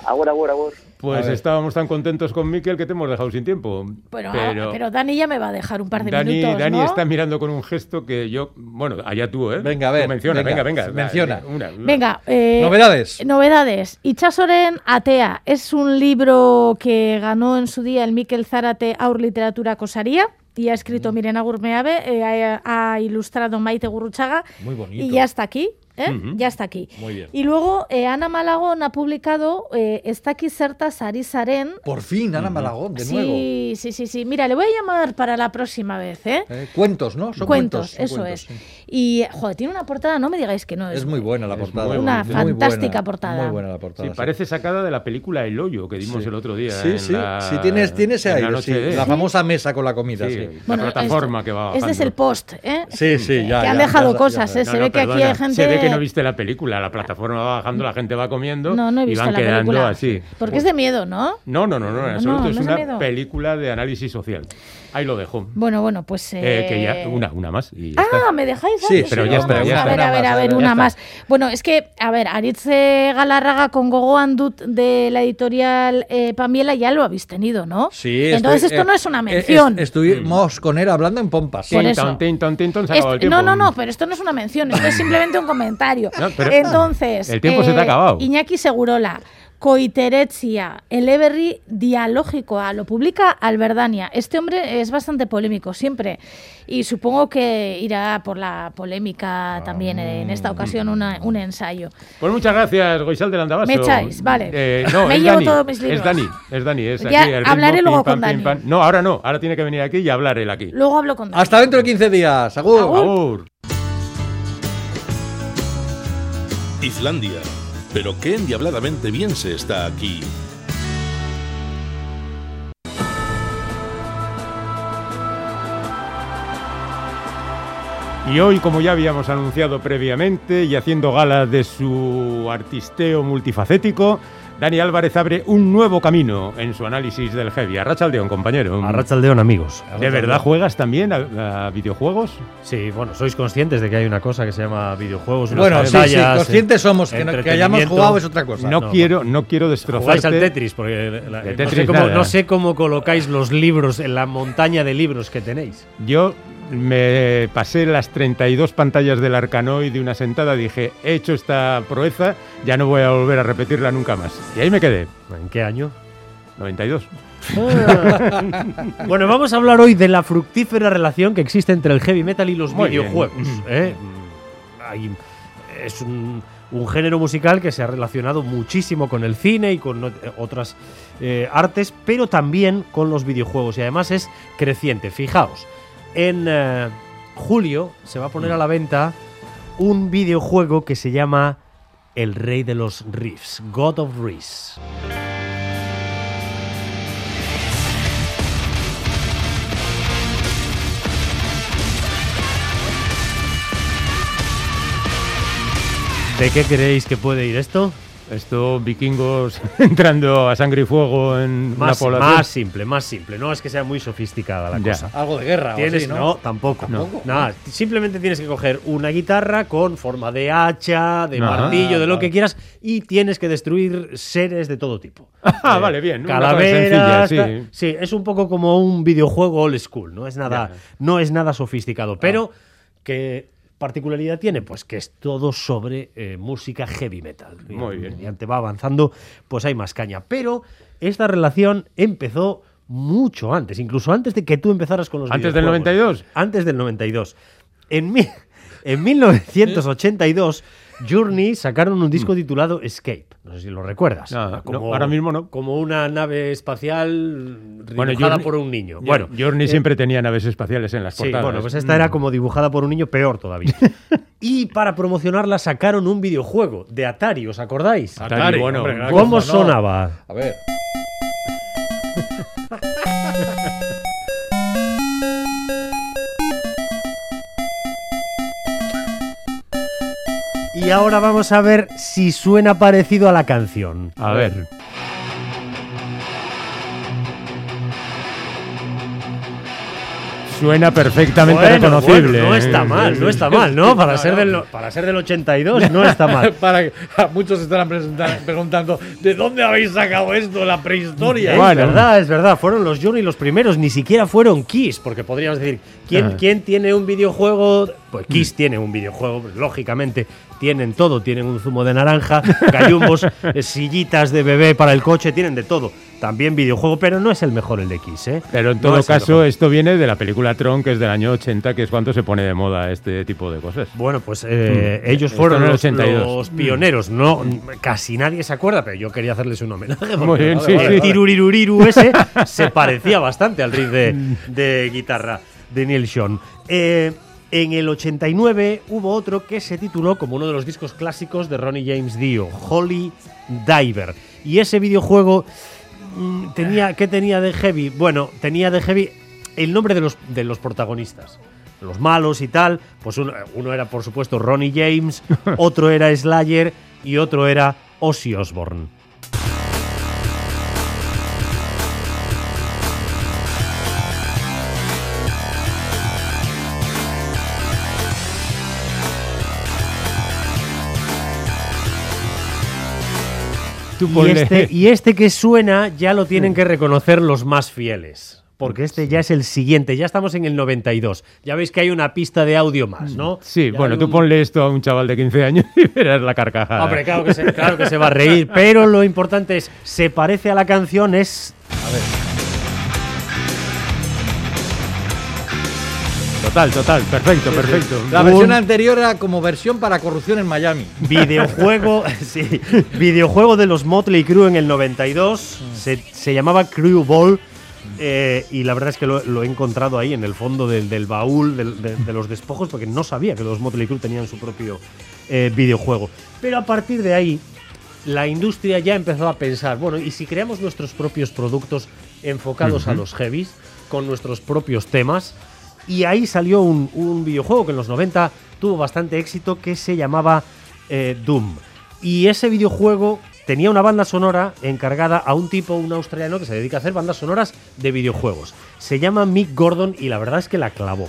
Speaker 2: Agur. Pues estábamos tan contentos con Miquel que te hemos dejado sin tiempo.
Speaker 6: Bueno,
Speaker 2: pero,
Speaker 6: pero, Dani ya me va a dejar un par de
Speaker 2: Dani,
Speaker 6: minutos,
Speaker 2: Dani
Speaker 6: ¿no?
Speaker 2: está mirando con un gesto que yo, bueno, allá tú, ¿eh?
Speaker 3: Venga, a ver,
Speaker 2: Tú menciona,
Speaker 3: venga,
Speaker 2: venga, venga.
Speaker 3: menciona.
Speaker 2: Una, una.
Speaker 6: Venga, eh,
Speaker 3: Novedades.
Speaker 6: Novedades. Itxasoren Atea es un libro que ganó en su día el Miquel Zárate Aur Literatura Cosaría y ha escrito Miren Agurmeave, eh, ha, ha ilustrado Maite Gurruchaga
Speaker 3: Muy bonito.
Speaker 6: y ya está aquí. ¿Eh? Ya está aquí.
Speaker 3: Muy bien.
Speaker 6: Y luego eh, Ana Malagón ha publicado eh, Está aquí Certas Arisaren.
Speaker 3: Por fin, Ana Malagón, de nuevo.
Speaker 6: Sí, sí, sí, sí. Mira, le voy a llamar para la próxima vez, ¿eh?
Speaker 3: Eh, cuentos, ¿no? Son
Speaker 6: cuentos,
Speaker 3: cuentos. son
Speaker 6: eso
Speaker 3: cuentos,
Speaker 6: es.
Speaker 3: sí.
Speaker 6: Y, joder, tiene una portada, no me digáis que no es.
Speaker 3: Es muy buena la
Speaker 2: Es
Speaker 3: portada.
Speaker 2: muy
Speaker 6: Una fantástica
Speaker 3: buena,
Speaker 6: portada.
Speaker 3: Muy buena la portada.
Speaker 2: Sí, parece sacada de la película El Hoyo que dimos
Speaker 3: Sí.
Speaker 2: el otro día.
Speaker 3: Sí,
Speaker 2: en
Speaker 3: sí,
Speaker 2: la-
Speaker 3: sí, tienes, tienes ese
Speaker 2: en la
Speaker 3: aire,
Speaker 2: noche
Speaker 3: sí.
Speaker 2: de-
Speaker 3: La famosa mesa con la comida,
Speaker 2: Sí,
Speaker 3: sí.
Speaker 2: la
Speaker 6: Bueno,
Speaker 2: plataforma
Speaker 6: es-
Speaker 2: que va
Speaker 6: Es desde
Speaker 2: bajando.
Speaker 6: el post, ¿eh?
Speaker 3: Sí, sí, ya.
Speaker 6: que han dejado cosas, ¿eh? Se ve que aquí hay gente.
Speaker 2: Que no viste la película, la plataforma va bajando, la gente va comiendo
Speaker 6: No, no he
Speaker 2: y van
Speaker 6: la
Speaker 2: quedando
Speaker 6: película.
Speaker 2: así.
Speaker 6: Porque es de miedo, ¿no?
Speaker 2: No, no, no, no, en
Speaker 6: No,
Speaker 2: absoluto.
Speaker 6: no
Speaker 2: es una
Speaker 6: miedo.
Speaker 2: película de análisis social. Ahí lo dejo.
Speaker 6: Bueno, bueno, pues.
Speaker 2: Eh,
Speaker 6: eh,
Speaker 2: que ya, una, una más y ya
Speaker 6: Ah,
Speaker 2: está.
Speaker 6: ¿me dejáis?
Speaker 3: Sí,
Speaker 2: pero
Speaker 6: sí,
Speaker 2: ya
Speaker 6: una
Speaker 2: está,
Speaker 6: más.
Speaker 2: ya
Speaker 6: A
Speaker 2: está.
Speaker 6: ver, a ver, a ver, una más. Bueno, es que, a ver, Aritze Galarraga con Gogo Andut de la editorial eh, Pamiela ya lo habéis tenido, ¿no?
Speaker 3: Sí,
Speaker 6: Entonces
Speaker 3: estoy-
Speaker 6: esto no
Speaker 3: eh,
Speaker 6: es una
Speaker 3: eh,
Speaker 6: mención.
Speaker 3: es- estuvimos con él hablando en pompas.
Speaker 6: Por eso.
Speaker 2: tinton, tinton, se
Speaker 6: Est-
Speaker 2: acabó el tiempo.
Speaker 6: no, no, no, pero esto no es una mención, esto es simplemente un comentario.
Speaker 2: No, pero-
Speaker 6: Entonces, eh,
Speaker 2: el tiempo se te ha acabado.
Speaker 6: Iñaki Segurola, Coiteretzia, eleberri dialógico, lo publica Alberdania. Este hombre es bastante polémico siempre y supongo que irá por la polémica también eh, en esta ocasión una- un ensayo.
Speaker 2: Pues muchas gracias, Goizal del Andabaso.
Speaker 6: Me echáis, vale.
Speaker 2: Eh, no,
Speaker 6: Me llevo
Speaker 2: Dani,
Speaker 6: todos mis libros.
Speaker 2: Es Dani, es Dani, es
Speaker 6: Ya
Speaker 2: aquí. el
Speaker 6: hablaré
Speaker 2: pim,
Speaker 6: luego
Speaker 2: pam,
Speaker 6: con
Speaker 2: pim,
Speaker 6: Dani.
Speaker 2: pam. No, ahora no, ahora tiene que venir aquí y hablar él aquí.
Speaker 6: Luego hablo con Dani.
Speaker 3: Hasta dentro de 15 días. Agur.
Speaker 6: Agur.
Speaker 2: Agur.
Speaker 5: Islandia. Pero qué endiabladamente bien se está aquí.
Speaker 2: Y hoy, como ya habíamos anunciado previamente y haciendo gala de su artisteo multifacético, Dani Álvarez abre un nuevo camino en su análisis del heavy. Arrachaldeón, compañero.
Speaker 8: Arrachaldeón, amigos.
Speaker 2: ¿De verdad juegas también a, a videojuegos?
Speaker 8: Sí, bueno, sois conscientes de que hay una cosa que se llama videojuegos. unas
Speaker 3: Bueno, sí, sí, conscientes somos. Que, no- que hayamos jugado es otra cosa.
Speaker 2: No,
Speaker 8: no,
Speaker 2: quiero, no quiero destrozarte.
Speaker 8: Jugáis al Tetris, porque la-
Speaker 2: De
Speaker 8: no,
Speaker 2: Tetris
Speaker 8: sé cómo,
Speaker 2: nada.
Speaker 8: no sé cómo colocáis los libros en la montaña de libros que tenéis.
Speaker 2: Yo me pasé las 32 pantallas del Arcanoid de una sentada, dije, he hecho esta proeza, ya no voy a volver a repetirla nunca más. Y ahí me quedé,
Speaker 8: ¿En qué año?
Speaker 2: 92.
Speaker 8: bueno, vamos a hablar hoy de la fructífera relación que existe entre el heavy metal y los
Speaker 2: Muy
Speaker 8: videojuegos. ¿eh? Hay- es un, un género musical que se ha relacionado muchísimo con el cine y con ot- otras eh, artes, pero también con los videojuegos y además es creciente. Fijaos, en eh, julio se va a poner a la venta un videojuego que se llama El Rey de los Riffs, God of Riffs. ¿De qué creéis que puede ir esto?
Speaker 2: Esto, vikingos entrando a sangre y fuego en una
Speaker 8: Más,
Speaker 2: población.
Speaker 8: más simple, más simple. No es que sea muy sofisticada la
Speaker 2: Ya.
Speaker 8: cosa.
Speaker 3: Algo de guerra o
Speaker 8: Tienes,
Speaker 3: así,
Speaker 8: ¿no?
Speaker 3: ¿no?
Speaker 8: tampoco.
Speaker 3: ¿Tampoco?
Speaker 8: Nada, simplemente tienes que coger una guitarra con forma de hacha, de
Speaker 2: Ajá.
Speaker 8: martillo, de lo
Speaker 3: Vale.
Speaker 8: que quieras y tienes que destruir seres de todo tipo.
Speaker 2: Ah,
Speaker 8: Eh,
Speaker 2: vale, bien. una
Speaker 8: Calaveras,
Speaker 2: sencilla,
Speaker 8: sí, es un poco como un videojuego old school, no es nada,
Speaker 2: Ya. Ah.
Speaker 8: no es nada sofisticado, pero ¿qué particularidad tiene? Pues que es todo sobre eh, música heavy metal.
Speaker 2: Muy bien.
Speaker 8: Mediante va avanzando, pues hay más caña. Pero esta relación empezó mucho antes, incluso antes de que tú empezaras con los
Speaker 2: ¿Antes del
Speaker 8: videojuegos.
Speaker 2: 92?
Speaker 8: Antes del 92. En, mi- en 1982, Journey sacaron un disco titulado Escape. No sé si lo recuerdas.
Speaker 2: Ah, no, ahora mismo no.
Speaker 8: Como una nave espacial
Speaker 2: Bueno,
Speaker 8: dibujada
Speaker 2: Journey-
Speaker 8: por un niño. Bueno,
Speaker 2: Journey
Speaker 8: eh,
Speaker 2: siempre tenía naves espaciales en las
Speaker 8: Sí,
Speaker 2: portadas.
Speaker 8: bueno, pues esta era como dibujada por un niño, peor todavía. y para promocionarla sacaron un videojuego de Atari, ¿os acordáis?
Speaker 2: Atari, bueno,
Speaker 3: hombre,
Speaker 8: ¿Cómo sonaba?
Speaker 3: A ver.
Speaker 8: Y ahora vamos a ver si suena parecido a la canción.
Speaker 2: A ver. Suena perfectamente
Speaker 8: Bueno,
Speaker 2: reconocible.
Speaker 8: bueno, no está mal, no está mal, ¿no? Para, ser, del, para ser del 82 no está mal.
Speaker 3: Para que a muchos estarán preguntando ¿de dónde habéis sacado esto? La prehistoria.
Speaker 8: Es verdad, es verdad. Fueron los Journey los primeros, ni siquiera fueron Kiss, porque podríamos decir, ¿quién,
Speaker 2: Ajá.
Speaker 8: quién tiene un videojuego? Pues Kiss tiene un videojuego, pues, lógicamente tienen todo, tienen un zumo de naranja, gallumbos, eh, sillitas de bebé para el coche, tienen de todo. También videojuego, pero no es el mejor el de Kiss, ¿eh?
Speaker 2: Pero en
Speaker 8: No
Speaker 2: todo
Speaker 8: es
Speaker 2: caso, esto viene de la película Tron, que es del año 80, que es cuando se pone de moda este tipo de cosas.
Speaker 8: Bueno, pues eh,
Speaker 2: Mm.
Speaker 8: ellos fueron los,
Speaker 2: 82.
Speaker 8: los pioneros. No, casi nadie se acuerda, pero yo quería hacerles un homenaje.
Speaker 2: Muy bien, sí,
Speaker 8: el
Speaker 2: sí.
Speaker 8: tiruriruriru ese se parecía bastante al riff de, de guitarra de Neil Sean. Eh, en el 89 hubo otro que se tituló como uno de los discos clásicos de Ronnie James Dio, Holy Diver. Y ese videojuego mm, tenía, ¿qué tenía de heavy? Bueno, tenía de heavy el nombre de los, de los protagonistas. Los malos y tal, pues uno, uno era por supuesto Ronnie James, otro era Slayer y otro era Ozzy Osbourne.
Speaker 2: Tú
Speaker 8: Y este, y este que suena ya lo tienen que reconocer los más fieles. Porque este ya es el siguiente, ya estamos en el 92. Ya veis que hay una pista de audio más, ¿no?
Speaker 2: Sí,
Speaker 8: Ya
Speaker 2: bueno, tú ponle esto a un chaval de 15 años y verás la carcajada.
Speaker 8: Hombre, claro que, se, claro que se va a reír, pero lo importante es, se parece a la canción, es
Speaker 2: Total, total, perfecto, perfecto.
Speaker 3: La versión anterior era como versión para corrupción en Miami.
Speaker 8: videojuego, sí, videojuego de los Motley Crue en el 92, se, se llamaba Crew Ball. eh, y la verdad es que lo, lo he encontrado ahí en el fondo del, del baúl del- de, de los despojos porque no sabía que los Motley Crue tenían su propio eh, videojuego. Pero a partir de ahí, la industria ya empezó a pensar, bueno, ¿y si creamos nuestros propios productos enfocados a los heavies, con nuestros propios temas? Y ahí salió un, un videojuego que en los 90 tuvo bastante éxito que se llamaba eh, Doom. Y ese videojuego tenía una banda sonora encargada a un tipo, un australiano, que se dedica a hacer bandas sonoras de videojuegos. Se llama Mick Gordon y la verdad es que la clavó.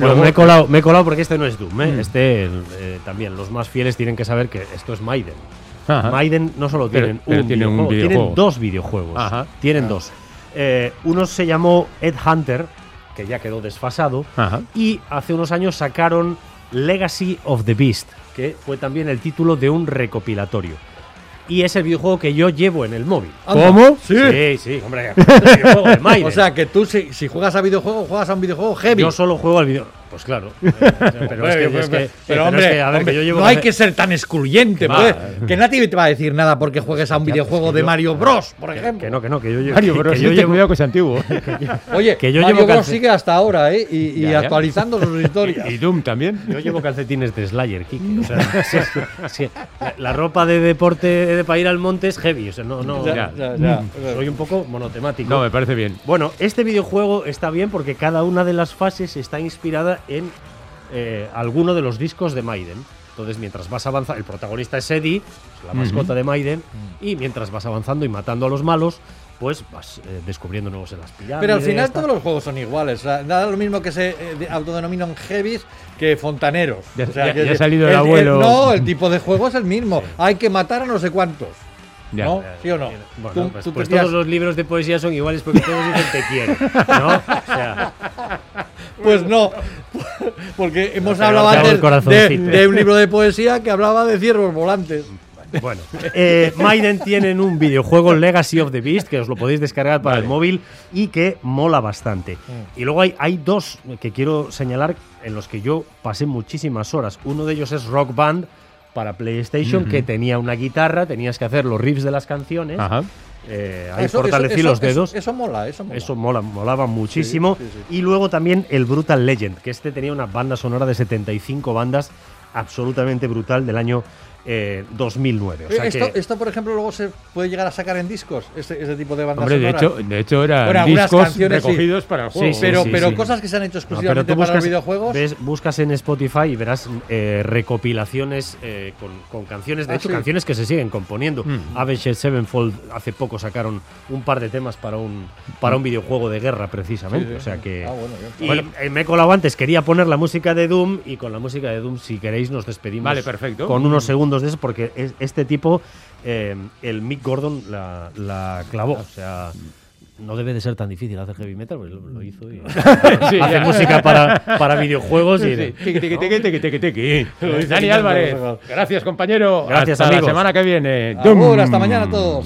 Speaker 8: Bueno, me he, colado, me he colado porque este no es Doom. ¿eh?
Speaker 2: Mm.
Speaker 8: Este eh, también, los más fieles tienen que saber que esto es Maiden.
Speaker 2: Ajá.
Speaker 8: Maiden no solo
Speaker 2: Pero-
Speaker 8: tienen,
Speaker 2: pero
Speaker 8: un,
Speaker 2: tienen un
Speaker 8: videojuego, tienen dos videojuegos.
Speaker 2: Ajá.
Speaker 8: Tienen dos. Eh, uno se llamó Ed Hunter, que ya quedó desfasado,
Speaker 2: Ajá.
Speaker 8: y hace unos años sacaron Legacy of the Beast, que fue también el título de un recopilatorio. Y es el videojuego que yo llevo en el móvil.
Speaker 3: ¿Cómo?
Speaker 8: Sí, sí, hombre, el videojuego de Maiden.
Speaker 3: O sea, que tú si, si juegas a videojuegos, juegas a un videojuego heavy.
Speaker 8: Yo solo juego al video. Pues claro. Pero que, que-
Speaker 3: hombre,
Speaker 8: que, a ver,
Speaker 3: hombre,
Speaker 8: que yo llevo
Speaker 3: no
Speaker 8: que
Speaker 3: hay que ser tan excluyente.
Speaker 2: Va.
Speaker 3: puede- que nadie te va a decir nada porque juegues a un videojuego de Mario Bros, por ejemplo.
Speaker 8: Que no, que no, que yo llevo.
Speaker 2: Mario,
Speaker 8: que-
Speaker 2: pero
Speaker 8: que yo
Speaker 2: ten
Speaker 8: llevo-
Speaker 2: que es antiguo.
Speaker 3: Oye,
Speaker 8: que yo
Speaker 3: Mario
Speaker 8: llevo
Speaker 3: Bros sigue hasta ahora, ¿eh? Y, y
Speaker 2: Ya, ya.
Speaker 3: actualizando sus historias.
Speaker 2: y Doom también.
Speaker 8: Yo llevo calcetines de Slayer, Kike. O sea, sí, sí, la, la ropa de deporte de, para ir al monte es heavy. O sea, no, no.
Speaker 3: Ya.
Speaker 8: Soy un poco monotemático.
Speaker 2: No, me parece bien.
Speaker 8: Bueno, este videojuego está bien porque cada una de las fases está inspirada en eh, alguno de los discos de Maiden. Entonces, mientras vas avanzando, el protagonista es Eddie, es la mascota de Maiden, y mientras vas avanzando y matando a los malos, pues vas eh, descubriendo nuevos en las pirámides.
Speaker 3: Pero al final
Speaker 8: tal.
Speaker 3: todos los juegos son iguales. O sea, nada lo mismo que se eh, de- autodenominan heavies que fontaneros.
Speaker 2: Ya-
Speaker 3: O sea,
Speaker 2: ya-
Speaker 3: que-
Speaker 2: ya ha salido el
Speaker 3: el-
Speaker 2: abuelo.
Speaker 3: no, el tipo de juego es el mismo. Hay que matar a no sé cuántos.
Speaker 2: Ya.
Speaker 3: ¿No? ¿Sí o no?
Speaker 8: Bueno,
Speaker 3: Tú-
Speaker 8: pues,
Speaker 3: tú
Speaker 8: pues todos los libros de poesía son iguales porque todos dicen te quiero, ¿no? O sea,
Speaker 3: Pues no, porque hemos hablado antes de, de un libro de poesía que hablaba de ciervos volantes.
Speaker 8: bueno. Eh, Maiden tienen un videojuego Legacy of the Beast que os lo podéis descargar para el móvil y que mola bastante.
Speaker 3: Mm.
Speaker 8: Y luego hay, hay dos que quiero señalar en los que yo pasé muchísimas horas. Uno de ellos es Rock Band para PlayStation, que tenía una guitarra, tenías que hacer los riffs de las canciones.
Speaker 2: Ajá.
Speaker 8: Eh, ahí
Speaker 3: Eso-
Speaker 8: fortalecí
Speaker 3: eso-
Speaker 8: los dedos.
Speaker 3: Eso, mola, eso mola.
Speaker 8: Eso mola, molaba muchísimo.
Speaker 3: Sí, sí,
Speaker 8: Y luego también el Brutal Legend, que este tenía una banda sonora de 75 bandas absolutamente brutal del año eh, 2009. O sea
Speaker 3: Eh, esto,
Speaker 8: que,
Speaker 3: esto, por ejemplo, luego se puede llegar a sacar en discos, ese, ese tipo de bandas
Speaker 2: Hombre, de
Speaker 3: sonoras.
Speaker 2: hecho, de hecho eran
Speaker 3: Bueno,
Speaker 2: discos
Speaker 3: canciones sí.
Speaker 2: recogidos para el juego.
Speaker 8: sí,
Speaker 3: pero
Speaker 8: sí,
Speaker 3: pero
Speaker 8: sí.
Speaker 3: cosas que se han hecho
Speaker 8: No, pero
Speaker 3: exclusivamente para los videojuegos.
Speaker 8: ves- buscas en Spotify y verás eh, recopilaciones eh, con, con canciones, de
Speaker 3: Ah,
Speaker 8: hecho,
Speaker 3: sí.
Speaker 8: canciones que se siguen componiendo.
Speaker 2: Mm.
Speaker 8: Avenged Sevenfold hace poco sacaron un par de temas para un, para un videojuego de guerra, precisamente.
Speaker 3: Sí, sí.
Speaker 8: O sea que.
Speaker 3: Ah, bueno, ya.
Speaker 8: Y
Speaker 2: Bueno.
Speaker 8: me he colado antes, quería poner la música de Doom y con la música de Doom, si queréis, nos despedimos.
Speaker 2: Vale, perfecto.
Speaker 8: Con unos segundos de eso, porque es- este tipo, eh, el Mick Gordon la, la clavó. O sea, no debe de ser tan difícil hacer heavy metal, pues lo, lo hizo y
Speaker 2: Sí,
Speaker 8: hace
Speaker 2: ya.
Speaker 8: música para, para videojuegos. Y,
Speaker 2: Sí. Dani Álvarez, gracias compañero.
Speaker 8: Gracias,
Speaker 2: hasta
Speaker 8: amigos.
Speaker 2: la semana que viene.
Speaker 3: Hasta mañana a todos.